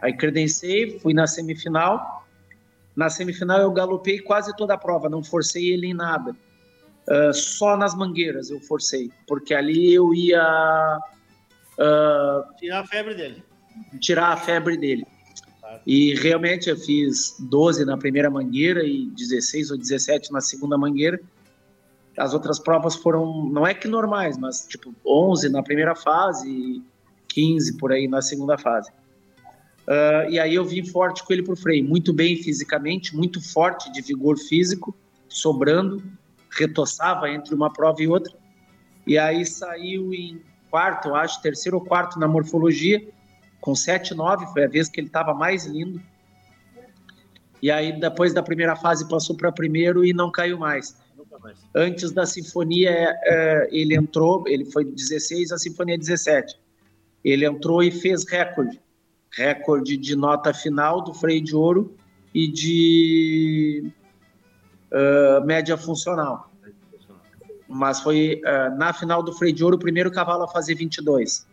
Aí credenciei, fui na semifinal, na semifinal eu galopei quase toda a prova, não forcei ele em nada. Uh, só nas mangueiras eu forcei, porque ali eu ia. Uh, tirar a febre dele. Tirar a febre dele. E realmente eu fiz 12 na primeira mangueira e 16 ou 17 na segunda mangueira. As outras provas foram, não é que normais, mas tipo 11 na primeira fase e 15 por aí na segunda fase. Uh, e aí eu vim forte com ele para o freio, muito bem fisicamente, muito forte de vigor físico, sobrando, retoçava entre uma prova e outra. E aí saiu em quarto, eu acho, terceiro ou quarto na morfologia, com 7,9, foi a vez que ele estava mais lindo. E aí depois da primeira fase passou para primeiro e não caiu mais. mais. Antes da sinfonia, é, ele entrou, ele foi 16, a sinfonia 17. Ele entrou e fez recorde recorde de nota final do freio de ouro e de uh, média funcional. Mas foi uh, na final do freio de ouro o primeiro cavalo a fazer 22.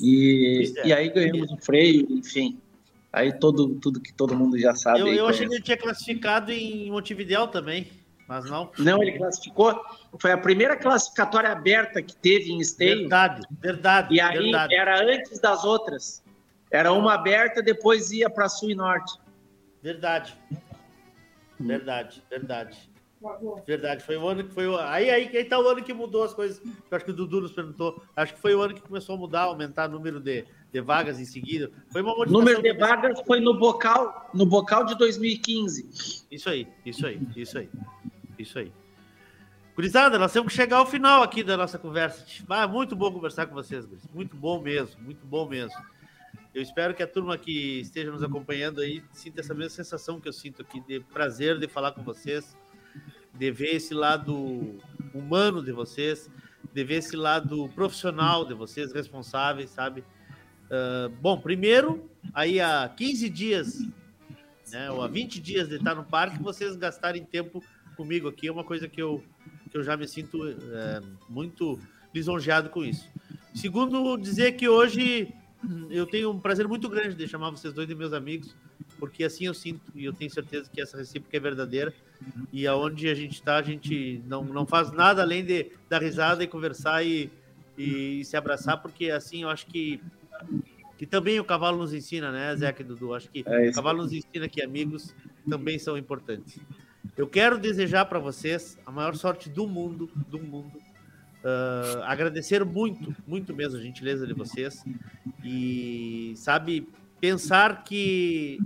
E, e aí ganhamos o freio, enfim. Aí todo, tudo que todo mundo já sabe. Eu, eu achei que ele tinha classificado em Montevideo também, mas não. Não, ele classificou. Foi a primeira classificatória aberta que teve em esteio. Verdade, verdade. E aí verdade. era antes das outras. Era uma aberta, depois ia para sul e norte. Verdade. Verdade, verdade. Verdade, foi o ano que foi o... aí aí aí tá o ano que mudou as coisas. Eu acho que o Dudu nos perguntou. Acho que foi o ano que começou a mudar, aumentar o número de, de vagas em seguida. Foi uma O número de vagas foi no bocal, no bocal de 2015. Isso aí, isso aí, isso aí. Isso aí. Gurizada, nós temos que chegar ao final aqui da nossa conversa. Ah, muito bom conversar com vocês, guris. Muito bom mesmo, muito bom mesmo. Eu espero que a turma que esteja nos acompanhando aí sinta essa mesma sensação que eu sinto aqui, de prazer de falar com vocês, de ver esse lado humano de vocês, de ver esse lado profissional de vocês, responsáveis, sabe? Uh, bom, primeiro, aí há 15 dias, né, ou há 20 dias de estar no parque, vocês gastarem tempo comigo aqui é uma coisa que eu, que eu já me sinto é, muito lisonjeado com isso. Segundo, dizer que hoje eu tenho um prazer muito grande de chamar vocês dois de meus amigos, porque assim eu sinto e eu tenho certeza que essa recíproca é verdadeira. E aonde a gente está, a gente não, não faz nada além de dar risada e conversar e, e, se abraçar, porque assim eu acho que, que também o cavalo nos ensina, né, Zeca e Dudu? Acho que é o cavalo nos ensina que amigos também são importantes. Eu quero desejar para vocês a maior sorte do mundo, do mundo. Uh, agradecer muito, muito mesmo a gentileza de vocês e sabe pensar que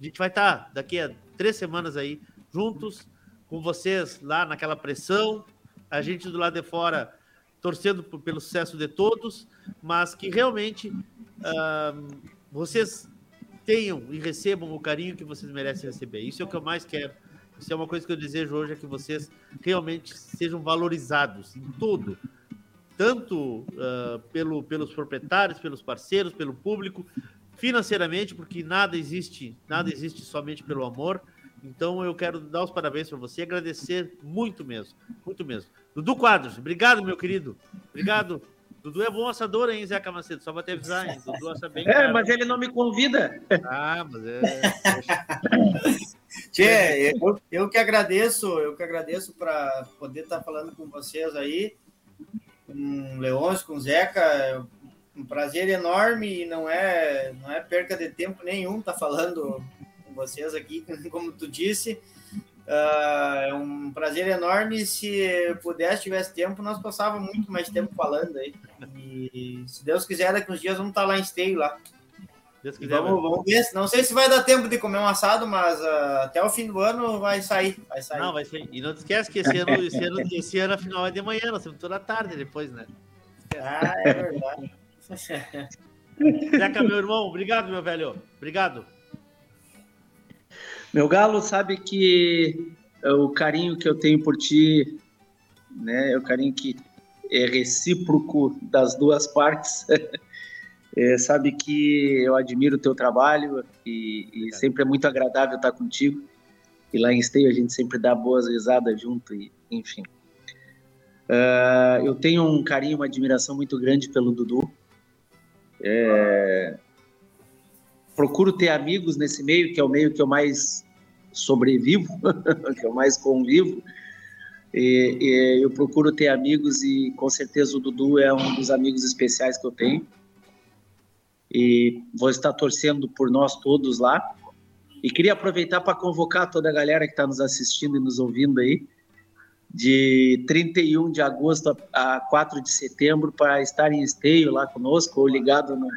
a gente vai estar tá daqui a três semanas aí juntos com vocês lá naquela pressão, a gente do lado de fora torcendo pelo sucesso de todos, mas que realmente uh, vocês tenham e recebam o carinho que vocês merecem receber. Isso é o que eu mais quero isso é uma coisa que eu desejo hoje, é que vocês realmente sejam valorizados em tudo, tanto uh, pelo, pelos proprietários, pelos parceiros, pelo público, financeiramente, porque nada existe, nada existe somente pelo amor. Então eu quero dar os parabéns para você, agradecer muito mesmo, muito mesmo. Dudu Quadros, obrigado, meu querido. Obrigado. Dudu é bom assador, hein, Zeca Macedo? Só para te avisar, hein? Dudu assa bem. É, cara. mas ele não me convida. Ah, mas é. Tchê, eu, eu que agradeço, eu que agradeço para poder estar tá falando com vocês aí, com Leôncio, com Zeca, um prazer enorme e não é, não é perca de tempo nenhum estar tá falando com vocês aqui, como tu disse. Uh, é um prazer enorme. Se pudesse, tivesse tempo, nós passávamos muito mais tempo falando aí. E se Deus quiser, daqui uns dias vamos estar tá lá em Esteio lá. Deus quiser, vamos, vamos, ver. Não sei se vai dar tempo de comer um assado, mas uh, até o fim do ano vai sair. Vai sair. Não, vai sair. E não te esquece que esse ano, esse ano, esse ano afinal é de manhã, nós temos toda a tarde depois, né? Ah, é verdade. Zeca, meu irmão, obrigado, meu velho. Obrigado. Meu galo sabe que o carinho que eu tenho por ti, né, é o carinho que é recíproco das duas partes. É, sabe que eu admiro o teu trabalho e, e, sempre é muito agradável estar contigo. E lá em Esteio a gente sempre dá boas risadas junto, e, enfim. Uh, eu tenho um carinho, uma admiração muito grande pelo Dudu. É, procuro ter amigos nesse meio, que é o meio que eu mais sobrevivo, que eu mais convivo. E, e eu procuro ter amigos e com certeza o Dudu é um dos amigos especiais que eu tenho e vou estar torcendo por nós todos lá. E queria aproveitar para convocar toda a galera que está nos assistindo e nos ouvindo aí, de 31 de agosto a 4 de setembro, para estar em esteio lá conosco, ou ligado no,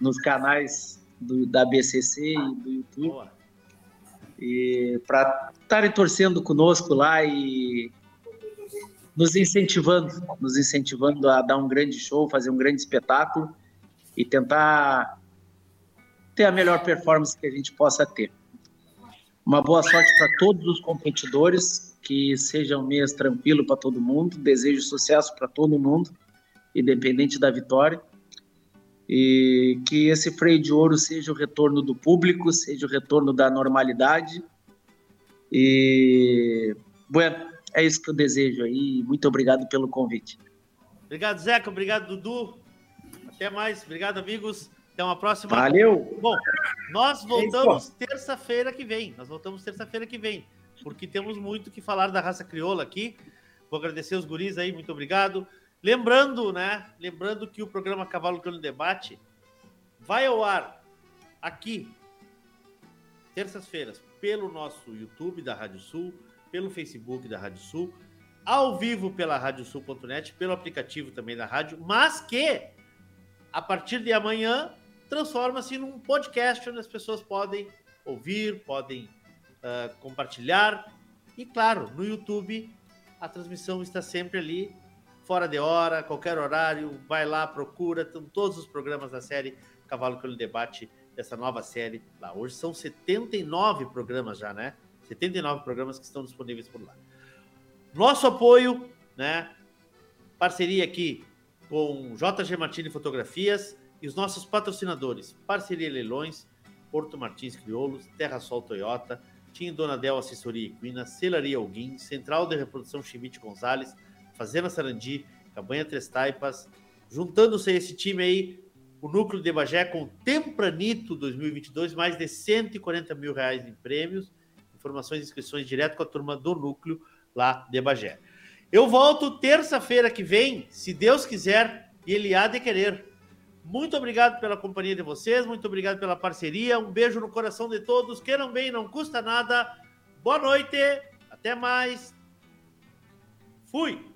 nos canais do, da BCC e do YouTube. Boa. E para estarem torcendo conosco lá e nos incentivando, nos incentivando a dar um grande show, fazer um grande espetáculo e tentar ter a melhor performance que a gente possa ter. Uma boa sorte para todos os competidores, que seja um mês tranquilo para todo mundo, desejo sucesso para todo mundo, independente da vitória, e que esse freio de ouro seja o retorno do público, seja o retorno da normalidade. E bueno, é isso que eu desejo aí. Muito obrigado pelo convite. Obrigado, Zeca. Obrigado, Dudu. Até mais. Obrigado, amigos. Até uma próxima. Valeu. Bom, Nós voltamos terça-feira que vem. Nós voltamos terça-feira que vem, porque temos muito que falar da raça crioula aqui. Vou agradecer os guris aí, muito obrigado. Lembrando, né? Lembrando que o programa Cavalo Crioulo Debate vai ao ar aqui terças-feiras pelo nosso YouTube da Rádio Sul, pelo Facebook da Rádio Sul, ao vivo pela radiosul.net, pelo aplicativo também da rádio, mas que a partir de amanhã transforma-se num podcast onde as pessoas podem ouvir, podem uh, compartilhar. E claro, no YouTube a transmissão está sempre ali, fora de hora, qualquer horário. Vai lá, procura, estão todos os programas da série Cavalo Crioulo Debate, dessa nova série lá. Hoje são 79 programas já, né? 79 programas que estão disponíveis por lá. Nosso apoio, né? Parceria aqui com JG Martini Fotografias, e os nossos patrocinadores, Parceria Leilões, Porto Martins Crioulos, Terra Sol Toyota, Tim Donadel Assessoria Equina, Celaria Alguim, Central de Reprodução Chimite Gonzalez, Fazenda Sarandi, Cabanha Três Taipas, juntando-se esse time aí, o núcleo de Bagé com Tempranito 2022, mais de 140 mil reais em prêmios, informações e inscrições direto com a turma do núcleo lá de Bagé. Eu volto terça-feira que vem, se Deus quiser, e Ele há de querer. Muito obrigado pela companhia de vocês, muito obrigado pela parceria. Um beijo no coração de todos. Queiram bem, não custa nada. Boa noite, até mais. Fui.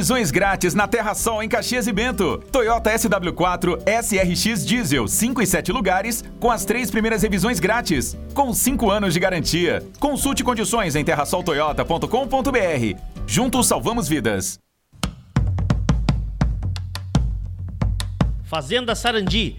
Revisões grátis na Terra Sol em Caxias e Bento. Toyota SW4 SRX Diesel 5 e 7 lugares com as três primeiras revisões grátis, com 5 anos de garantia. Consulte condições em terrasoltoyota.com.br. Juntos salvamos vidas. Fazenda Sarandi,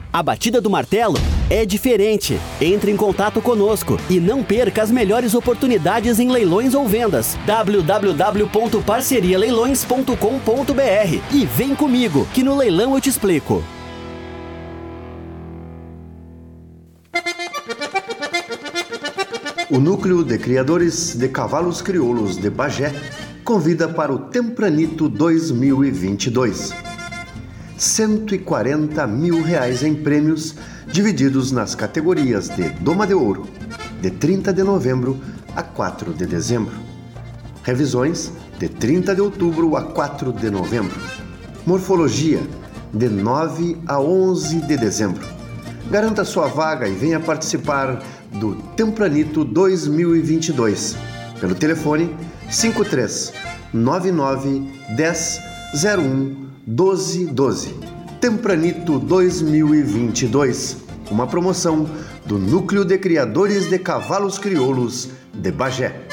a batida do martelo é diferente. Entre em contato conosco e não perca as melhores oportunidades em leilões ou vendas. www.parcerialeilões.com.br e vem comigo, que no leilão eu te explico. O Núcleo de Criadores de Cavalos Crioulos de Bagé convida para o Tempranito 2022. 140 mil reais em prêmios divididos nas categorias de Doma de Ouro, de 30 de novembro a 4 de dezembro. Revisões, de 30 de outubro a 4 de novembro. Morfologia, de 9 a 11 de dezembro. Garanta sua vaga e venha participar do Tempranito 2022 pelo telefone 53 99 10 01 12 12. Tempranito 2022, uma promoção do Núcleo de Criadores de Cavalos Crioulos de Bagé.